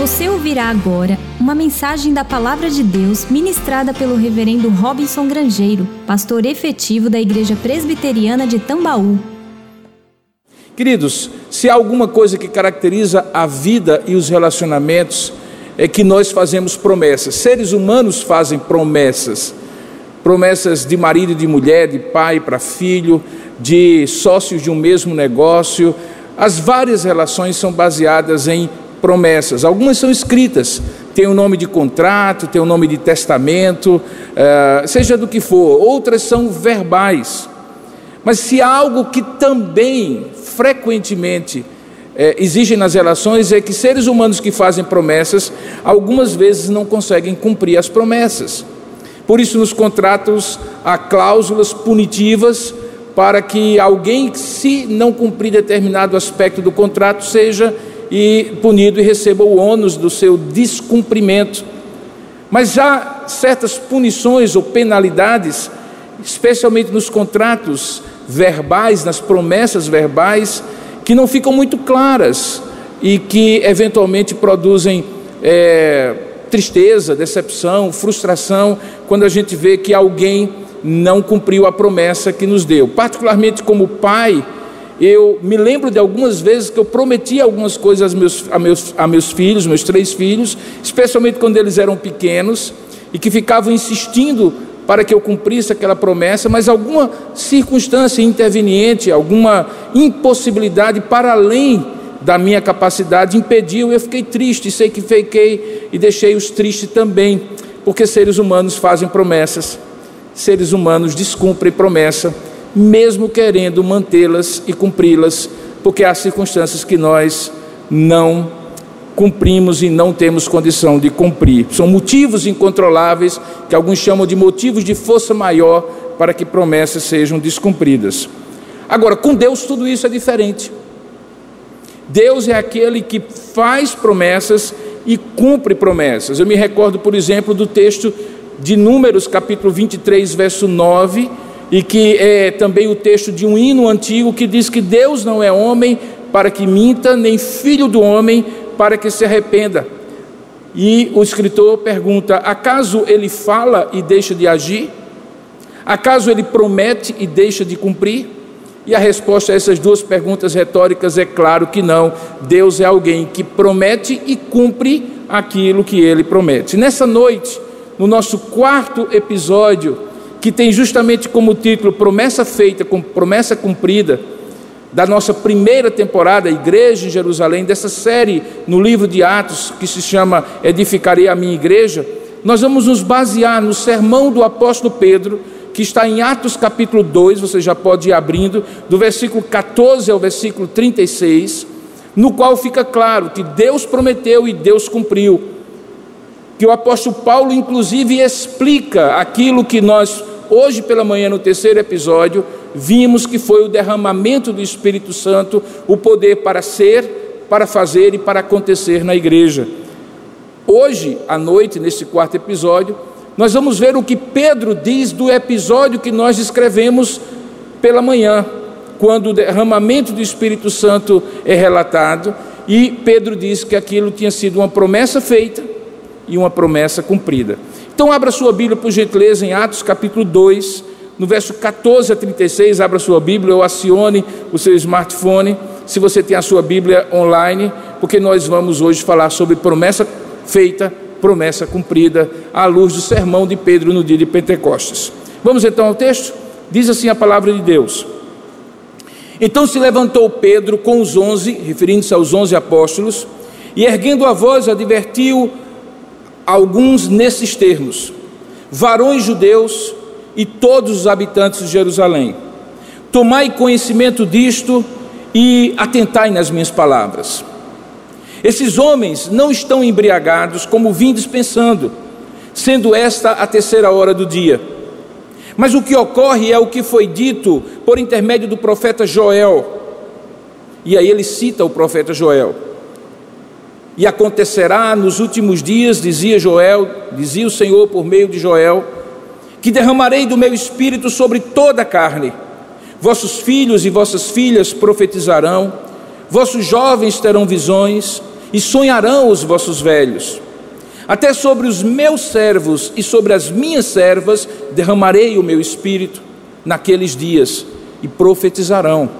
Você ouvirá agora uma mensagem da Palavra de Deus ministrada pelo Reverendo Robinson Grangeiro, pastor efetivo da Igreja Presbiteriana de Tambaú. Queridos, se há alguma coisa que caracteriza a vida e os relacionamentos, é que nós fazemos promessas. Seres humanos fazem promessas. Promessas de marido e de mulher, de pai para filho, de sócios de um mesmo negócio. As várias relações são baseadas em promessas. Algumas são escritas, tem o nome de contrato, tem o nome de testamento, uh, seja do que for. Outras são verbais. Mas se algo que também frequentemente é, exigem nas relações é que seres humanos que fazem promessas, algumas vezes não conseguem cumprir as promessas. Por isso, nos contratos há cláusulas punitivas para que alguém, se não cumprir determinado aspecto do contrato, seja e punido e receba o ônus do seu descumprimento. Mas há certas punições ou penalidades, especialmente nos contratos verbais, nas promessas verbais, que não ficam muito claras e que eventualmente produzem é, tristeza, decepção, frustração, quando a gente vê que alguém não cumpriu a promessa que nos deu. Particularmente como pai, eu me lembro de algumas vezes que eu prometi algumas coisas a meus, a meus, a meus filhos, meus três filhos, especialmente quando eles eram pequenos, e que ficavam insistindo para que eu cumprisse aquela promessa, mas alguma circunstância interveniente, alguma impossibilidade para além da minha capacidade impediu, eu fiquei triste, sei que fiquei e deixei-os tristes também, porque seres humanos fazem promessas, seres humanos descumprem promessa mesmo querendo mantê-las e cumpri-las, porque há circunstâncias que nós não cumprimos e não temos condição de cumprir. São motivos incontroláveis que alguns chamam de motivos de força maior para que promessas sejam descumpridas. Agora, com Deus tudo isso é diferente. Deus é aquele que faz promessas e cumpre promessas. Eu me recordo, por exemplo, do texto de Números, capítulo 23, verso 9, e que é também o texto de um hino antigo que diz que Deus não é homem para que minta, nem filho do homem para que se arrependa. E o escritor pergunta: acaso ele fala e deixa de agir? Acaso ele promete e deixa de cumprir? E a resposta a essas duas perguntas retóricas é claro que não. Deus é alguém que promete e cumpre aquilo que ele promete. Nessa noite, no nosso quarto episódio que tem justamente como título Promessa Feita com Promessa Cumprida, da nossa primeira temporada, Igreja em Jerusalém, dessa série no livro de Atos que se chama Edificarei a Minha Igreja, nós vamos nos basear no sermão do apóstolo Pedro, que está em Atos capítulo 2, você já pode ir abrindo, do versículo 14 ao versículo 36, no qual fica claro que Deus prometeu e Deus cumpriu. Que o apóstolo Paulo, inclusive, explica aquilo que nós hoje pela manhã, no terceiro episódio, vimos que foi o derramamento do Espírito Santo, o poder para ser, para fazer e para acontecer na igreja. Hoje, à noite, nesse quarto episódio, nós vamos ver o que Pedro diz do episódio que nós escrevemos pela manhã, quando o derramamento do Espírito Santo é relatado, e Pedro diz que aquilo tinha sido uma promessa feita e uma promessa cumprida. Então, abra sua Bíblia, por gentileza, em Atos capítulo 2, no verso 14 a 36. Abra sua Bíblia ou acione o seu smartphone, se você tem a sua Bíblia online, porque nós vamos hoje falar sobre promessa feita, promessa cumprida, à luz do sermão de Pedro no dia de Pentecostes. Vamos então ao texto? Diz assim a palavra de Deus. Então se levantou Pedro com os onze, referindo-se aos onze apóstolos, e erguendo a voz, advertiu alguns nesses termos: varões judeus e todos os habitantes de Jerusalém, tomai conhecimento disto e atentai nas minhas palavras. Esses homens não estão embriagados como vim dispensando, sendo esta a terceira hora do dia. Mas o que ocorre é o que foi dito por intermédio do profeta Joel. E aí ele cita o profeta Joel. E acontecerá nos últimos dias, dizia Joel, dizia o Senhor por meio de Joel, que derramarei do meu espírito sobre toda a carne. Vossos filhos e vossas filhas profetizarão, vossos jovens terão visões, e sonharão os vossos velhos. Até sobre os meus servos e sobre as minhas servas derramarei o meu espírito naqueles dias e profetizarão.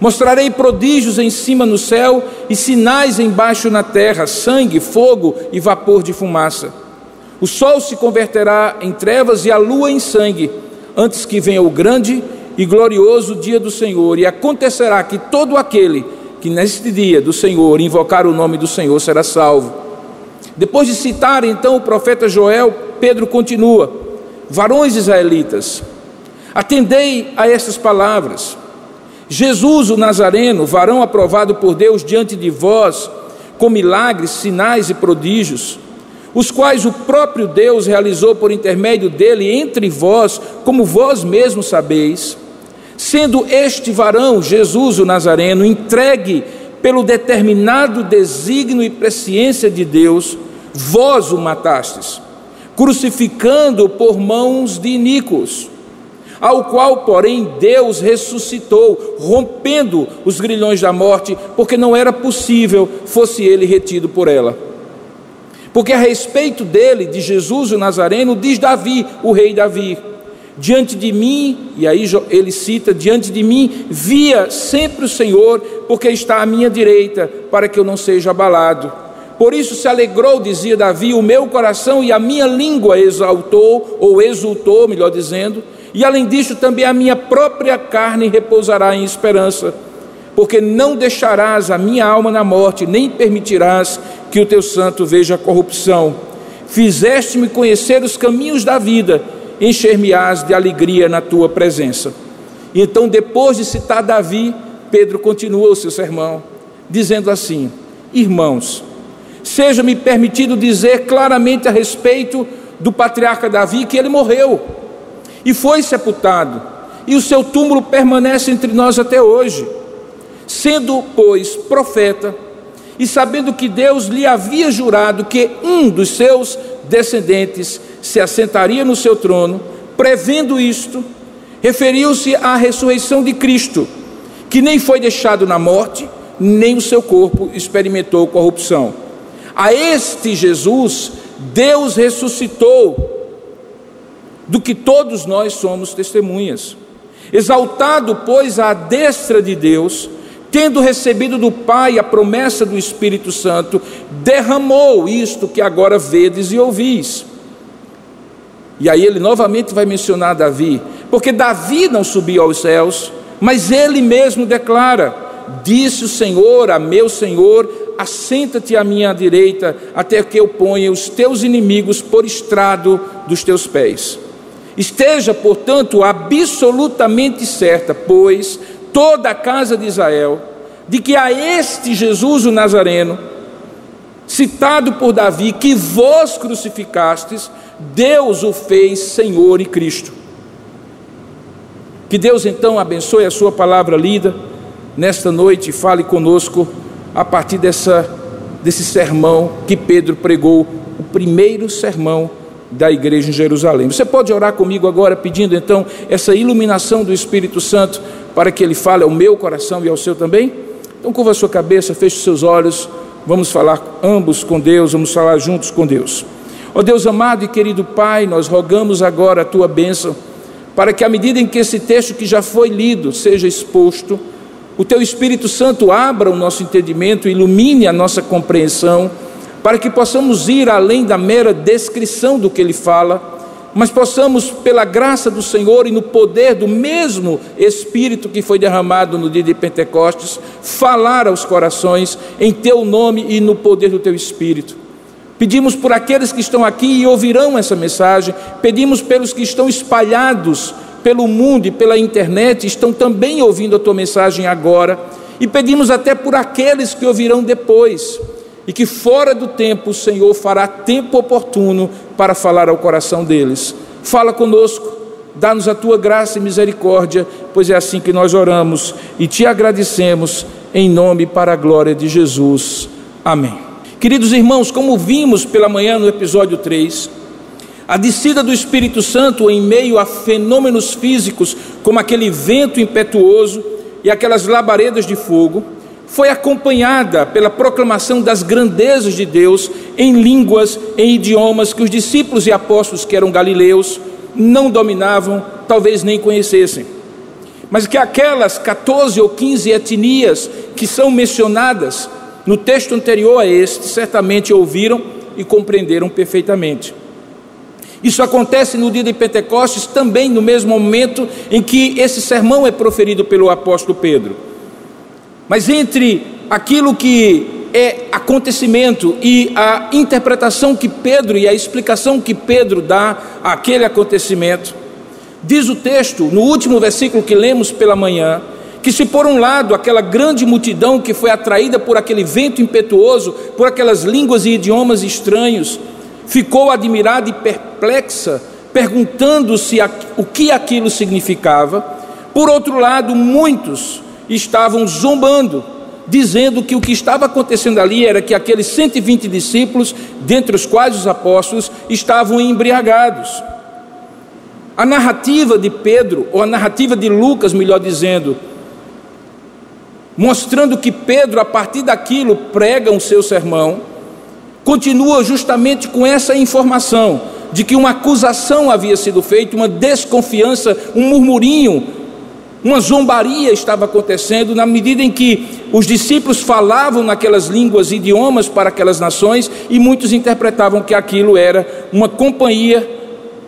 Mostrarei prodígios em cima no céu e sinais embaixo na terra: sangue, fogo e vapor de fumaça. O sol se converterá em trevas e a lua em sangue, antes que venha o grande e glorioso dia do Senhor. E acontecerá que todo aquele que neste dia do Senhor invocar o nome do Senhor será salvo. Depois de citar então o profeta Joel, Pedro continua: Varões israelitas, atendei a estas palavras. Jesus, o Nazareno, varão aprovado por Deus diante de vós, com milagres, sinais e prodígios, os quais o próprio Deus realizou por intermédio dele entre vós, como vós mesmos sabeis, sendo este varão, Jesus o Nazareno, entregue pelo determinado desígnio e presciência de Deus, vós o matastes, crucificando por mãos de iníquos ao qual, porém, Deus ressuscitou, rompendo os grilhões da morte, porque não era possível fosse ele retido por ela. Porque a respeito dele, de Jesus o Nazareno, diz Davi, o rei Davi: Diante de mim, e aí ele cita: Diante de mim via sempre o Senhor, porque está à minha direita, para que eu não seja abalado. Por isso se alegrou, dizia Davi, o meu coração e a minha língua exaltou, ou exultou, melhor dizendo, e além disso, também a minha própria carne repousará em esperança, porque não deixarás a minha alma na morte, nem permitirás que o teu santo veja a corrupção. Fizeste-me conhecer os caminhos da vida, encher-me-ás de alegria na tua presença. Então, depois de citar Davi, Pedro continua o seu sermão, dizendo assim: Irmãos, seja-me permitido dizer claramente a respeito do patriarca Davi que ele morreu e foi sepultado, e o seu túmulo permanece entre nós até hoje. Sendo, pois, profeta, e sabendo que Deus lhe havia jurado que um dos seus descendentes se assentaria no seu trono, prevendo isto, referiu-se à ressurreição de Cristo, que nem foi deixado na morte, nem o seu corpo experimentou corrupção. A este Jesus, Deus ressuscitou do que todos nós somos testemunhas. Exaltado, pois, à destra de Deus, tendo recebido do Pai a promessa do Espírito Santo, derramou isto que agora vedes e ouvis. E aí ele novamente vai mencionar Davi, porque Davi não subiu aos céus, mas ele mesmo declara: Disse o Senhor a meu Senhor: Assenta-te à minha direita, até que eu ponha os teus inimigos por estrado dos teus pés. Esteja, portanto, absolutamente certa, pois toda a casa de Israel, de que a este Jesus o Nazareno, citado por Davi, que vós crucificastes, Deus o fez Senhor e Cristo. Que Deus então abençoe a sua palavra lida nesta noite e fale conosco a partir dessa, desse sermão que Pedro pregou, o primeiro sermão da igreja em Jerusalém. Você pode orar comigo agora pedindo então essa iluminação do Espírito Santo para que ele fale ao meu coração e ao seu também? Então curva a sua cabeça, feche os seus olhos, vamos falar ambos com Deus, vamos falar juntos com Deus. Ó Deus amado e querido Pai, nós rogamos agora a tua bênção, para que à medida em que esse texto que já foi lido seja exposto, o teu Espírito Santo abra o nosso entendimento, ilumine a nossa compreensão, para que possamos ir além da mera descrição do que ele fala, mas possamos, pela graça do Senhor e no poder do mesmo Espírito que foi derramado no dia de Pentecostes, falar aos corações em teu nome e no poder do teu Espírito. Pedimos por aqueles que estão aqui e ouvirão essa mensagem, pedimos pelos que estão espalhados pelo mundo e pela internet, estão também ouvindo a tua mensagem agora, e pedimos até por aqueles que ouvirão depois e que fora do tempo o Senhor fará tempo oportuno para falar ao coração deles. Fala conosco, dá-nos a tua graça e misericórdia, pois é assim que nós oramos e te agradecemos em nome para a glória de Jesus. Amém. Queridos irmãos, como vimos pela manhã no episódio 3, a descida do Espírito Santo em meio a fenômenos físicos, como aquele vento impetuoso e aquelas labaredas de fogo, foi acompanhada pela proclamação das grandezas de Deus em línguas, em idiomas que os discípulos e apóstolos que eram galileus não dominavam, talvez nem conhecessem. Mas que aquelas 14 ou 15 etnias que são mencionadas no texto anterior a este, certamente ouviram e compreenderam perfeitamente. Isso acontece no dia de Pentecostes, também no mesmo momento em que esse sermão é proferido pelo apóstolo Pedro. Mas entre aquilo que é acontecimento e a interpretação que Pedro e a explicação que Pedro dá àquele acontecimento, diz o texto, no último versículo que lemos pela manhã, que se por um lado aquela grande multidão que foi atraída por aquele vento impetuoso, por aquelas línguas e idiomas estranhos, ficou admirada e perplexa, perguntando-se o que aquilo significava. Por outro lado, muitos estavam zombando, dizendo que o que estava acontecendo ali era que aqueles 120 discípulos, dentre os quais os apóstolos, estavam embriagados. A narrativa de Pedro, ou a narrativa de Lucas, melhor dizendo, mostrando que Pedro, a partir daquilo, prega o seu sermão, continua justamente com essa informação de que uma acusação havia sido feita, uma desconfiança, um murmurinho, uma zombaria estava acontecendo na medida em que os discípulos falavam naquelas línguas idiomas para aquelas nações e muitos interpretavam que aquilo era uma companhia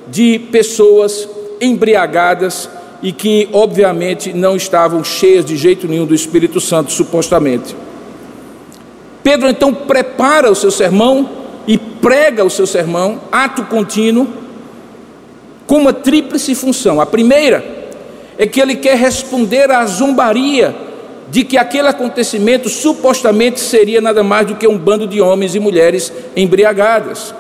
de pessoas embriagadas e que, obviamente, não estavam cheias de jeito nenhum do Espírito Santo, supostamente. Pedro então prepara o seu sermão e prega o seu sermão, ato contínuo, com uma tríplice função. A primeira é que ele quer responder à zombaria de que aquele acontecimento supostamente seria nada mais do que um bando de homens e mulheres embriagadas,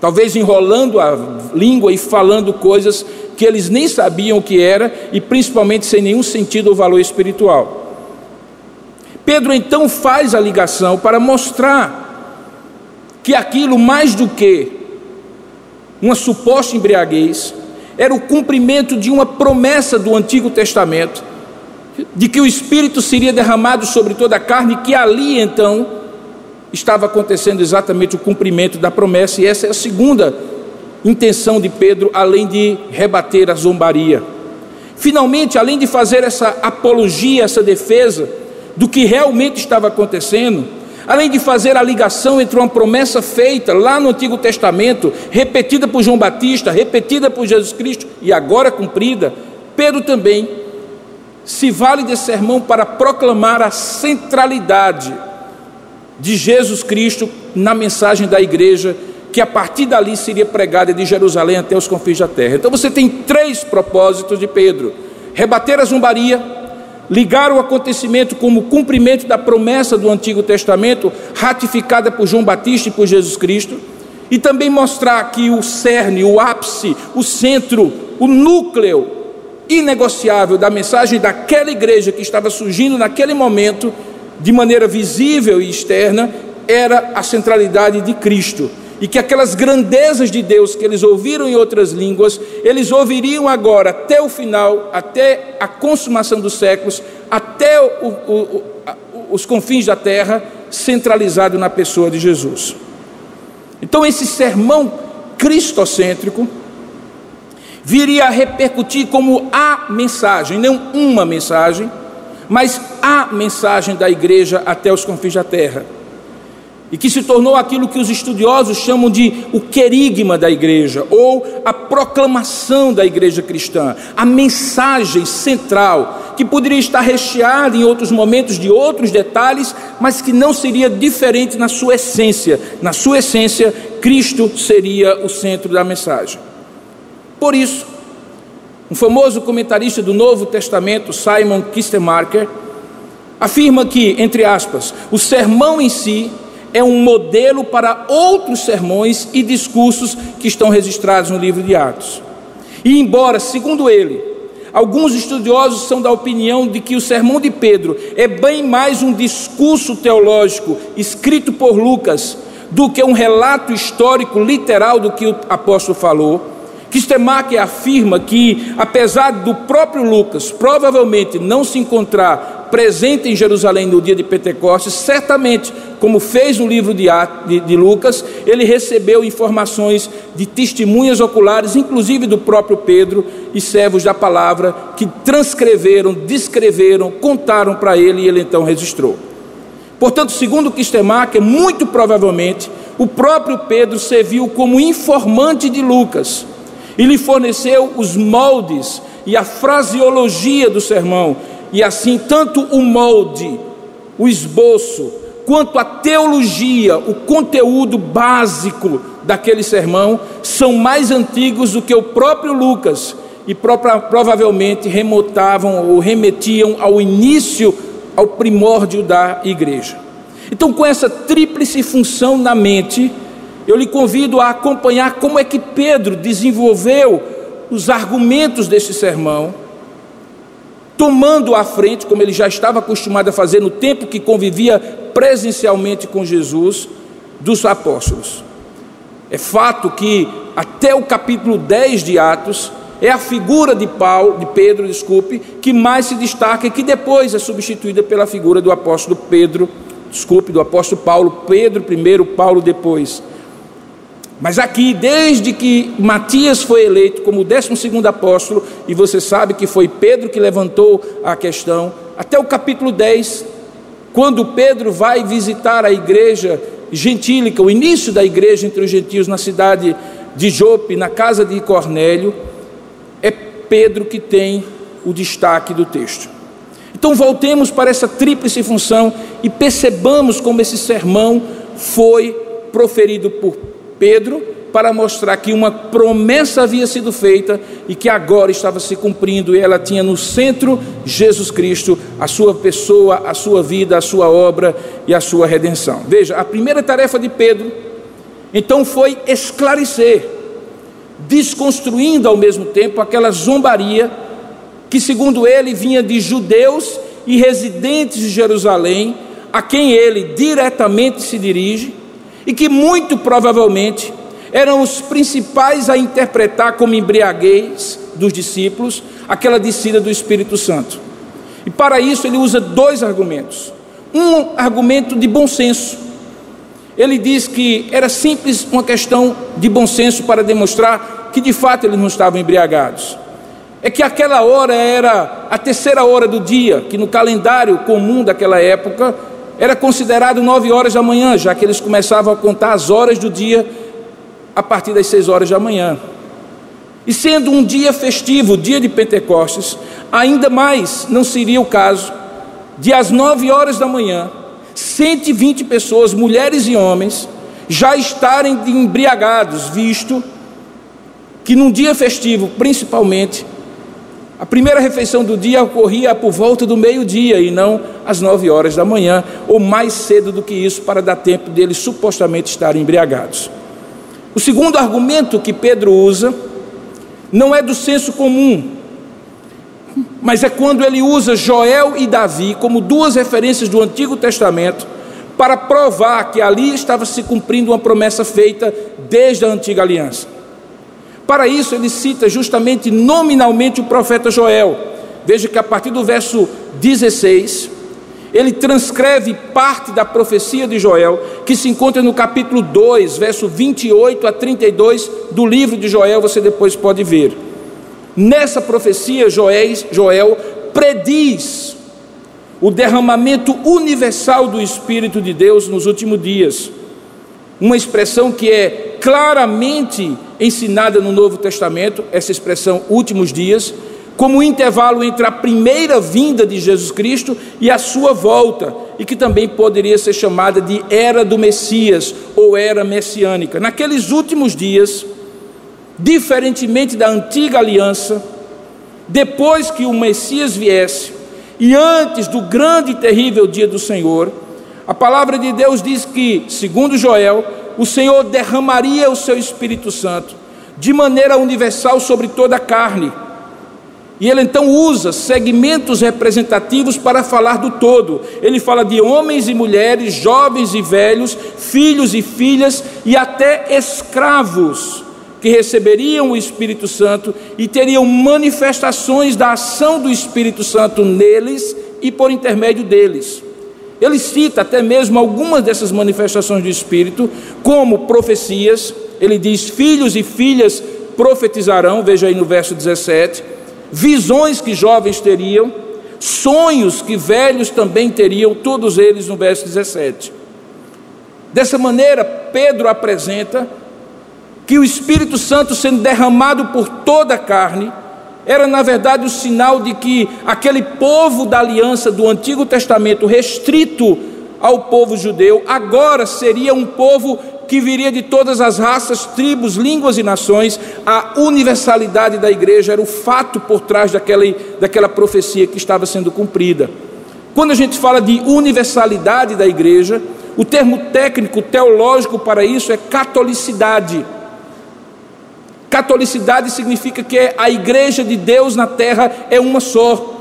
talvez enrolando a língua e falando coisas que eles nem sabiam o que era e principalmente sem nenhum sentido ou valor espiritual. Pedro então faz a ligação para mostrar que aquilo, mais do que uma suposta embriaguez, era o cumprimento de uma promessa do Antigo Testamento, de que o Espírito seria derramado sobre toda a carne, que ali então estava acontecendo exatamente o cumprimento da promessa, e essa é a segunda intenção de Pedro, além de rebater a zombaria. Finalmente, além de fazer essa apologia, essa defesa do que realmente estava acontecendo, além de fazer a ligação entre uma promessa feita lá no Antigo Testamento, repetida por João Batista, repetida por Jesus Cristo e agora cumprida, Pedro também se vale desse sermão para proclamar a centralidade de Jesus Cristo na mensagem da igreja que a partir dali seria pregada de Jerusalém até os confins da terra. Então você tem três propósitos de Pedro: rebater a zombaria, ligar o acontecimento como cumprimento da promessa do Antigo Testamento, ratificada por João Batista e por Jesus Cristo, e também mostrar que o cerne, o ápice, o centro, o núcleo inegociável da mensagem daquela igreja que estava surgindo naquele momento, de maneira visível e externa, era a centralidade de Cristo e que aquelas grandezas de Deus que eles ouviram em outras línguas, eles ouviriam agora até o final, até a consumação dos séculos, até o, o, o, os confins da terra, centralizado na pessoa de Jesus. Então, esse sermão cristocêntrico viria a repercutir como a mensagem, não uma mensagem, mas a mensagem da igreja até os confins da terra e que se tornou aquilo que os estudiosos chamam de o querigma da igreja, ou a proclamação da igreja cristã, a mensagem central, que poderia estar recheada em outros momentos de outros detalhes, mas que não seria diferente na sua essência. Na sua essência, Cristo seria o centro da mensagem. Por isso, um famoso comentarista do Novo Testamento, Simon Kistemarker, afirma que, entre aspas, o sermão em si é um modelo para outros sermões e discursos que estão registrados no livro de Atos. E embora, segundo ele, alguns estudiosos são da opinião de que o sermão de Pedro é bem mais um discurso teológico escrito por Lucas do que um relato histórico literal do que o apóstolo falou. Kistemacher afirma que, apesar do próprio Lucas provavelmente não se encontrar presente em Jerusalém no dia de Pentecostes, certamente, como fez no livro de, de, Lucas, ele recebeu informações de testemunhas oculares, inclusive do próprio Pedro e servos da palavra, que transcreveram, descreveram, contaram para ele e ele então registrou. Portanto, segundo Kistemacher, muito provavelmente o próprio Pedro serviu como informante de Lucas e lhe forneceu os moldes e a fraseologia do sermão, e assim, tanto o molde, o esboço, quanto a teologia, o conteúdo básico daquele sermão, são mais antigos do que o próprio Lucas e provavelmente remontavam ou remetiam ao início, ao primórdio da igreja. Então, com essa tríplice função na mente, eu lhe convido a acompanhar como é que Pedro desenvolveu os argumentos desse sermão, tomando à frente, como ele já estava acostumado a fazer no tempo que convivia presencialmente com Jesus, dos apóstolos. É fato que até o capítulo 10 de Atos é a figura de Paulo, de Pedro, desculpe, que mais se destaca e que depois é substituída pela figura do apóstolo Pedro, desculpe, do apóstolo Paulo, Pedro primeiro, Paulo depois. Mas aqui, desde que Matias foi eleito como o 12 apóstolo, e você sabe que foi Pedro que levantou a questão, até o capítulo 10, quando Pedro vai visitar a igreja gentílica, o início da igreja entre os gentios na cidade de Jope, na casa de Cornélio, é Pedro que tem o destaque do texto. Então voltemos para essa tríplice função e percebamos como esse sermão foi proferido por Pedro para mostrar que uma promessa havia sido feita e que agora estava se cumprindo, e ela tinha no centro Jesus Cristo, a sua pessoa, a sua vida, a sua obra e a sua redenção. Veja, a primeira tarefa de Pedro, então, foi esclarecer, desconstruindo ao mesmo tempo aquela zombaria que, segundo ele, vinha de judeus e residentes de Jerusalém, a quem ele diretamente se dirige e que muito provavelmente eram os principais a interpretar como embriaguez dos discípulos aquela descida do Espírito Santo. E para isso ele usa dois argumentos. Um argumento de bom senso. Ele diz que era simples uma questão de bom senso para demonstrar que de fato eles não estavam embriagados. É que aquela hora era a terceira hora do dia, que no calendário comum daquela época era considerado nove horas da manhã, já que eles começavam a contar as horas do dia a partir das seis horas da manhã. E sendo um dia festivo, dia de Pentecostes, ainda mais não seria o caso de às nove horas da manhã, 120 pessoas, mulheres e homens, já estarem embriagados, visto que num dia festivo, principalmente, a primeira refeição do dia ocorria por volta do meio-dia e não às nove horas da manhã, ou mais cedo do que isso, para dar tempo deles supostamente estarem embriagados. O segundo argumento que Pedro usa não é do senso comum, mas é quando ele usa Joel e Davi como duas referências do Antigo Testamento para provar que ali estava se cumprindo uma promessa feita desde a antiga aliança. Para isso, ele cita justamente nominalmente o profeta Joel. Veja que a partir do verso 16, ele transcreve parte da profecia de Joel, que se encontra no capítulo 2, verso 28 a 32 do livro de Joel, você depois pode ver. Nessa profecia, Joel, Joel prediz o derramamento universal do Espírito de Deus nos últimos dias. Uma expressão que é claramente ensinada no Novo Testamento, essa expressão últimos dias, como um intervalo entre a primeira vinda de Jesus Cristo e a sua volta, e que também poderia ser chamada de era do Messias ou era messiânica. Naqueles últimos dias, diferentemente da antiga aliança, depois que o Messias viesse e antes do grande e terrível dia do Senhor, a palavra de Deus diz que, segundo Joel, o Senhor derramaria o seu Espírito Santo de maneira universal sobre toda a carne. E ele então usa segmentos representativos para falar do todo. Ele fala de homens e mulheres, jovens e velhos, filhos e filhas e até escravos que receberiam o Espírito Santo e teriam manifestações da ação do Espírito Santo neles e por intermédio deles. Ele cita até mesmo algumas dessas manifestações do Espírito, como profecias, ele diz: filhos e filhas profetizarão, veja aí no verso 17, visões que jovens teriam, sonhos que velhos também teriam, todos eles no verso 17. Dessa maneira, Pedro apresenta que o Espírito Santo sendo derramado por toda a carne, era na verdade o sinal de que aquele povo da aliança do Antigo Testamento, restrito ao povo judeu, agora seria um povo que viria de todas as raças, tribos, línguas e nações. A universalidade da igreja era o fato por trás daquela, daquela profecia que estava sendo cumprida. Quando a gente fala de universalidade da igreja, o termo técnico teológico para isso é catolicidade. Catolicidade significa que é a igreja de Deus na terra é uma só.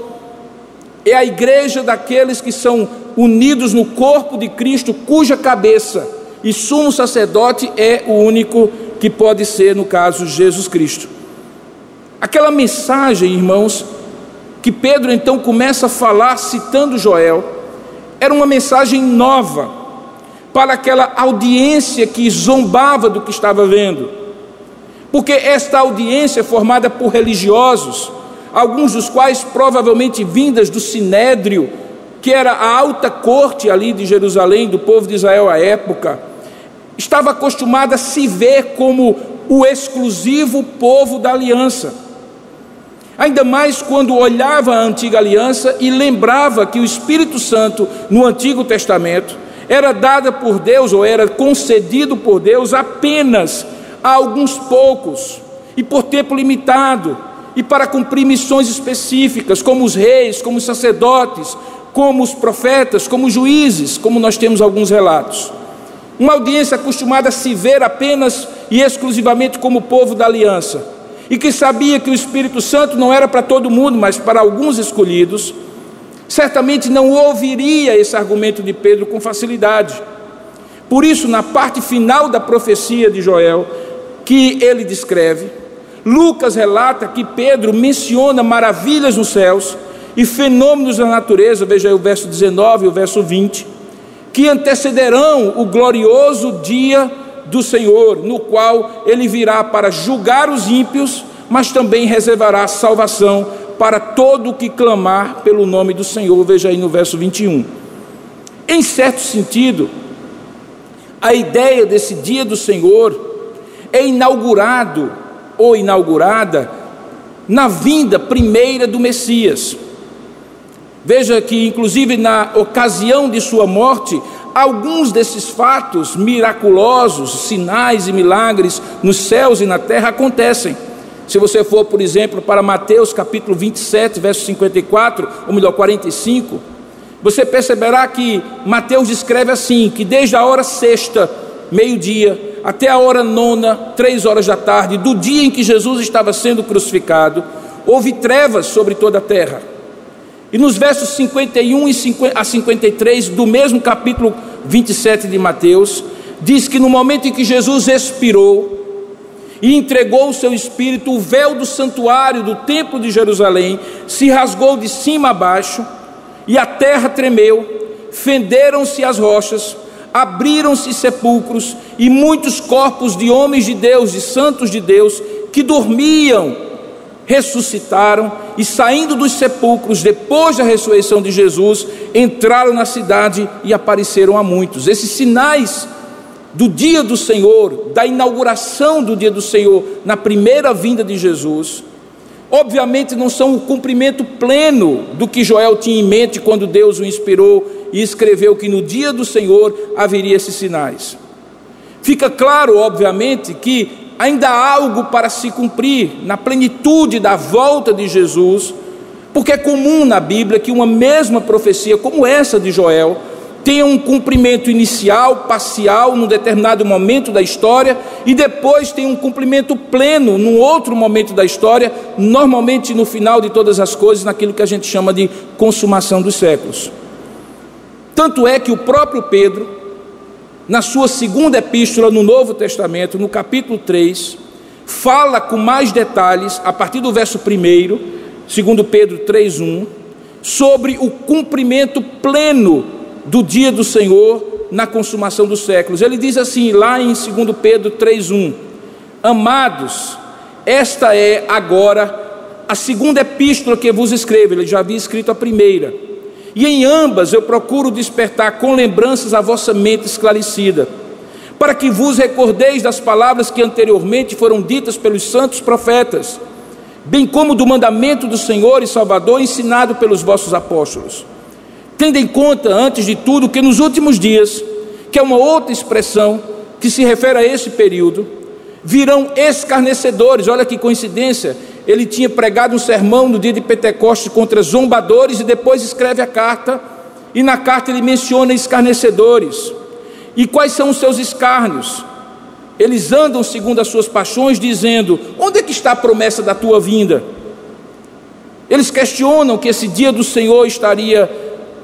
É a igreja daqueles que são unidos no corpo de Cristo, cuja cabeça e sumo sacerdote é o único que pode ser, no caso, Jesus Cristo. Aquela mensagem, irmãos, que Pedro então começa a falar citando Joel, era uma mensagem nova para aquela audiência que zombava do que estava vendo porque esta audiência é formada por religiosos, alguns dos quais provavelmente vindas do Sinédrio, que era a alta corte ali de Jerusalém, do povo de Israel à época, estava acostumada a se ver como o exclusivo povo da aliança. Ainda mais quando olhava a antiga aliança e lembrava que o Espírito Santo no Antigo Testamento era dada por Deus ou era concedido por Deus apenas a alguns poucos, e por tempo limitado, e para cumprir missões específicas, como os reis, como os sacerdotes, como os profetas, como os juízes, como nós temos alguns relatos. Uma audiência acostumada a se ver apenas e exclusivamente como povo da aliança, e que sabia que o Espírito Santo não era para todo mundo, mas para alguns escolhidos, certamente não ouviria esse argumento de Pedro com facilidade. Por isso, na parte final da profecia de Joel, que ele descreve. Lucas relata que Pedro menciona maravilhas nos céus e fenômenos da natureza, veja aí o verso 19 e o verso 20, que antecederão o glorioso dia do Senhor, no qual ele virá para julgar os ímpios, mas também reservará salvação para todo o que clamar pelo nome do Senhor, veja aí no verso 21. Em certo sentido, a ideia desse dia do Senhor é inaugurado ou inaugurada na vinda primeira do Messias. Veja que, inclusive, na ocasião de sua morte, alguns desses fatos miraculosos, sinais e milagres nos céus e na terra acontecem. Se você for, por exemplo, para Mateus capítulo 27, verso 54, ou melhor, 45, você perceberá que Mateus descreve assim: que desde a hora sexta, meio-dia, até a hora nona, três horas da tarde, do dia em que Jesus estava sendo crucificado, houve trevas sobre toda a terra. E nos versos 51 a 53 do mesmo capítulo 27 de Mateus, diz que no momento em que Jesus expirou e entregou o seu espírito, o véu do santuário do templo de Jerusalém se rasgou de cima a baixo, e a terra tremeu, fenderam-se as rochas, abriram-se sepulcros e muitos corpos de homens de Deus e santos de Deus que dormiam ressuscitaram e saindo dos sepulcros depois da ressurreição de Jesus entraram na cidade e apareceram a muitos. Esses sinais do dia do Senhor, da inauguração do dia do Senhor na primeira vinda de Jesus, obviamente não são o cumprimento pleno do que Joel tinha em mente quando Deus o inspirou e escreveu que no dia do Senhor haveria esses sinais. Fica claro, obviamente, que ainda há algo para se cumprir na plenitude da volta de Jesus, porque é comum na Bíblia que uma mesma profecia, como essa de Joel, tenha um cumprimento inicial, parcial, num determinado momento da história, e depois tem um cumprimento pleno num outro momento da história, normalmente no final de todas as coisas, naquilo que a gente chama de consumação dos séculos. Tanto é que o próprio Pedro, na sua segunda epístola no Novo Testamento, no capítulo 3, fala com mais detalhes, a partir do verso 1, segundo Pedro 3:1, sobre o cumprimento pleno do dia do Senhor na consumação dos séculos. Ele diz assim, lá em 2 Pedro 3,1: Amados, esta é agora a segunda epístola que vos escrevo, ele já havia escrito a primeira. E em ambas eu procuro despertar com lembranças a vossa mente esclarecida, para que vos recordeis das palavras que anteriormente foram ditas pelos santos profetas bem como do mandamento do Senhor e Salvador ensinado pelos vossos apóstolos. Tendo em conta, antes de tudo, que nos últimos dias, que é uma outra expressão que se refere a esse período, virão escarnecedores. Olha que coincidência, ele tinha pregado um sermão no dia de Pentecostes contra zombadores e depois escreve a carta, e na carta ele menciona escarnecedores. E quais são os seus escárnios? Eles andam segundo as suas paixões, dizendo: Onde é que está a promessa da tua vinda? Eles questionam que esse dia do Senhor estaria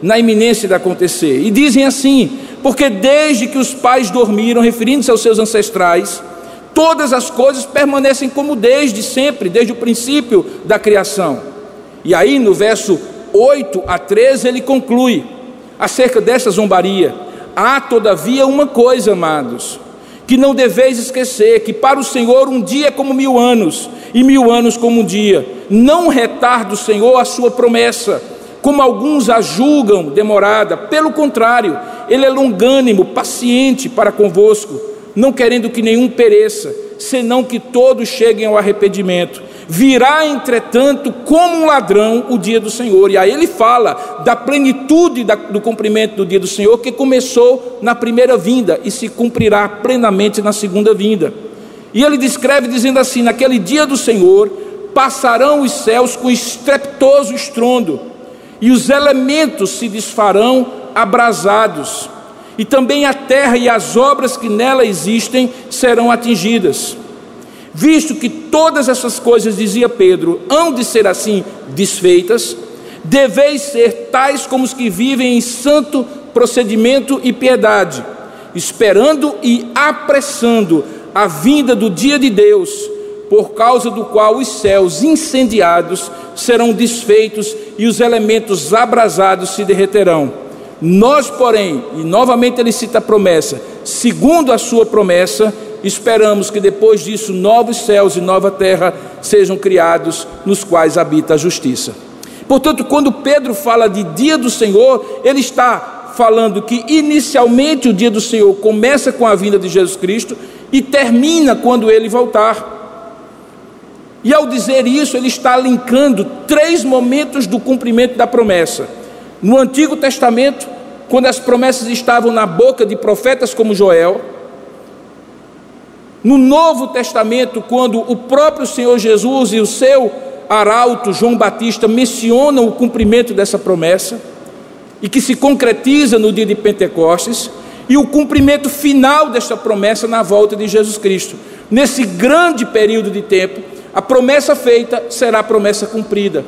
na iminência de acontecer. E dizem assim: Porque desde que os pais dormiram, referindo-se aos seus ancestrais, todas as coisas permanecem como desde sempre, desde o princípio da criação. E aí no verso 8 a 13 ele conclui acerca dessa zombaria: Há todavia uma coisa, amados que não deveis esquecer que para o Senhor um dia é como mil anos, e mil anos como um dia. Não retarda o Senhor a sua promessa, como alguns a julgam demorada. Pelo contrário, Ele é longânimo, paciente para convosco, não querendo que nenhum pereça, senão que todos cheguem ao arrependimento. Virá, entretanto, como um ladrão o dia do Senhor. E aí ele fala da plenitude do cumprimento do dia do Senhor, que começou na primeira vinda e se cumprirá plenamente na segunda vinda. E ele descreve dizendo assim: Naquele dia do Senhor passarão os céus com estrepitoso estrondo, e os elementos se desfarão abrasados, e também a terra e as obras que nela existem serão atingidas. Visto que todas essas coisas, dizia Pedro, hão de ser assim desfeitas, deveis ser tais como os que vivem em santo procedimento e piedade, esperando e apressando a vinda do dia de Deus, por causa do qual os céus incendiados serão desfeitos e os elementos abrasados se derreterão. Nós, porém, e novamente ele cita a promessa, segundo a sua promessa, esperamos que depois disso novos céus e nova terra sejam criados, nos quais habita a justiça. Portanto, quando Pedro fala de dia do Senhor, ele está falando que inicialmente o dia do Senhor começa com a vinda de Jesus Cristo e termina quando ele voltar. E ao dizer isso, ele está linkando três momentos do cumprimento da promessa. No Antigo Testamento, quando as promessas estavam na boca de profetas como Joel, no Novo Testamento, quando o próprio Senhor Jesus e o seu arauto João Batista mencionam o cumprimento dessa promessa e que se concretiza no dia de Pentecostes, e o cumprimento final desta promessa na volta de Jesus Cristo. Nesse grande período de tempo, a promessa feita será a promessa cumprida.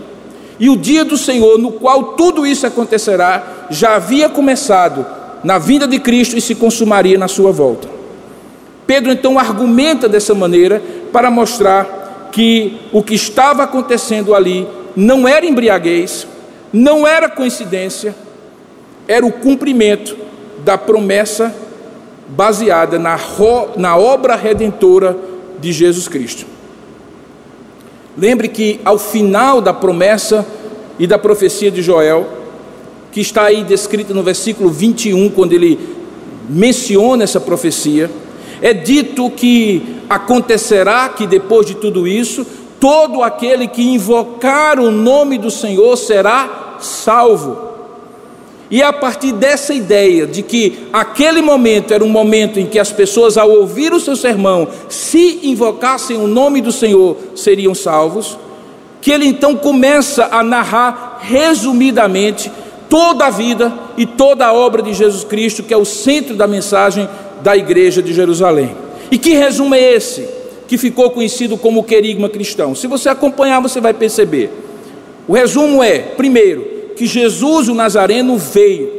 E o dia do Senhor, no qual tudo isso acontecerá, já havia começado na vinda de Cristo e se consumaria na sua volta. Pedro então argumenta dessa maneira para mostrar que o que estava acontecendo ali não era embriaguez, não era coincidência, era o cumprimento da promessa baseada na, na obra redentora de Jesus Cristo. Lembre que ao final da promessa e da profecia de Joel, que está aí descrita no versículo 21, quando ele menciona essa profecia, é dito que acontecerá que depois de tudo isso, todo aquele que invocar o nome do Senhor será salvo. E a partir dessa ideia de que aquele momento era um momento em que as pessoas, ao ouvir o seu sermão, se invocassem o nome do Senhor, seriam salvos, que ele então começa a narrar resumidamente toda a vida e toda a obra de Jesus Cristo, que é o centro da mensagem da igreja de Jerusalém. E que resumo é esse? Que ficou conhecido como o querigma cristão. Se você acompanhar, você vai perceber. O resumo é, primeiro, que Jesus o Nazareno veio.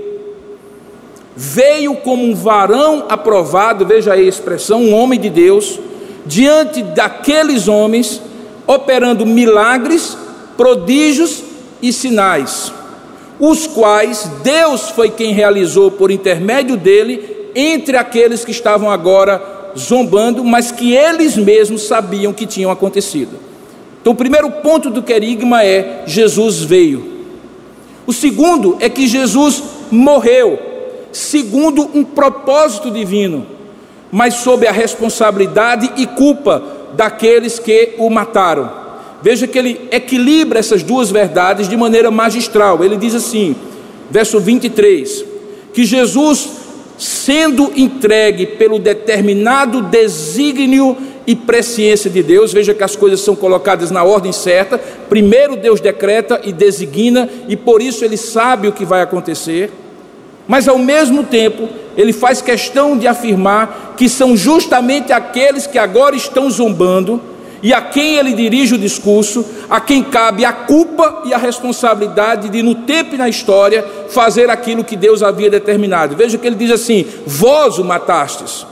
Veio como um varão aprovado, veja aí a expressão, um homem de Deus, diante daqueles homens, operando milagres, prodígios e sinais. os quais Deus foi quem realizou por intermédio dele entre aqueles que estavam agora zombando, mas que eles mesmos sabiam que tinham acontecido. Então, o primeiro ponto do querigma é: Jesus veio. O segundo é que Jesus morreu, segundo um propósito divino, mas sob a responsabilidade e culpa daqueles que o mataram. Veja que ele equilibra essas duas verdades de maneira magistral. Ele diz assim, verso 23, que Jesus, sendo entregue pelo determinado desígnio e presciência de Deus, veja que as coisas são colocadas na ordem certa. Primeiro Deus decreta e designa, e por isso ele sabe o que vai acontecer. Mas ao mesmo tempo, ele faz questão de afirmar que são justamente aqueles que agora estão zombando e a quem ele dirige o discurso, a quem cabe a culpa e a responsabilidade de, no tempo e na história, fazer aquilo que Deus havia determinado. Veja que ele diz assim: Vós o matastes,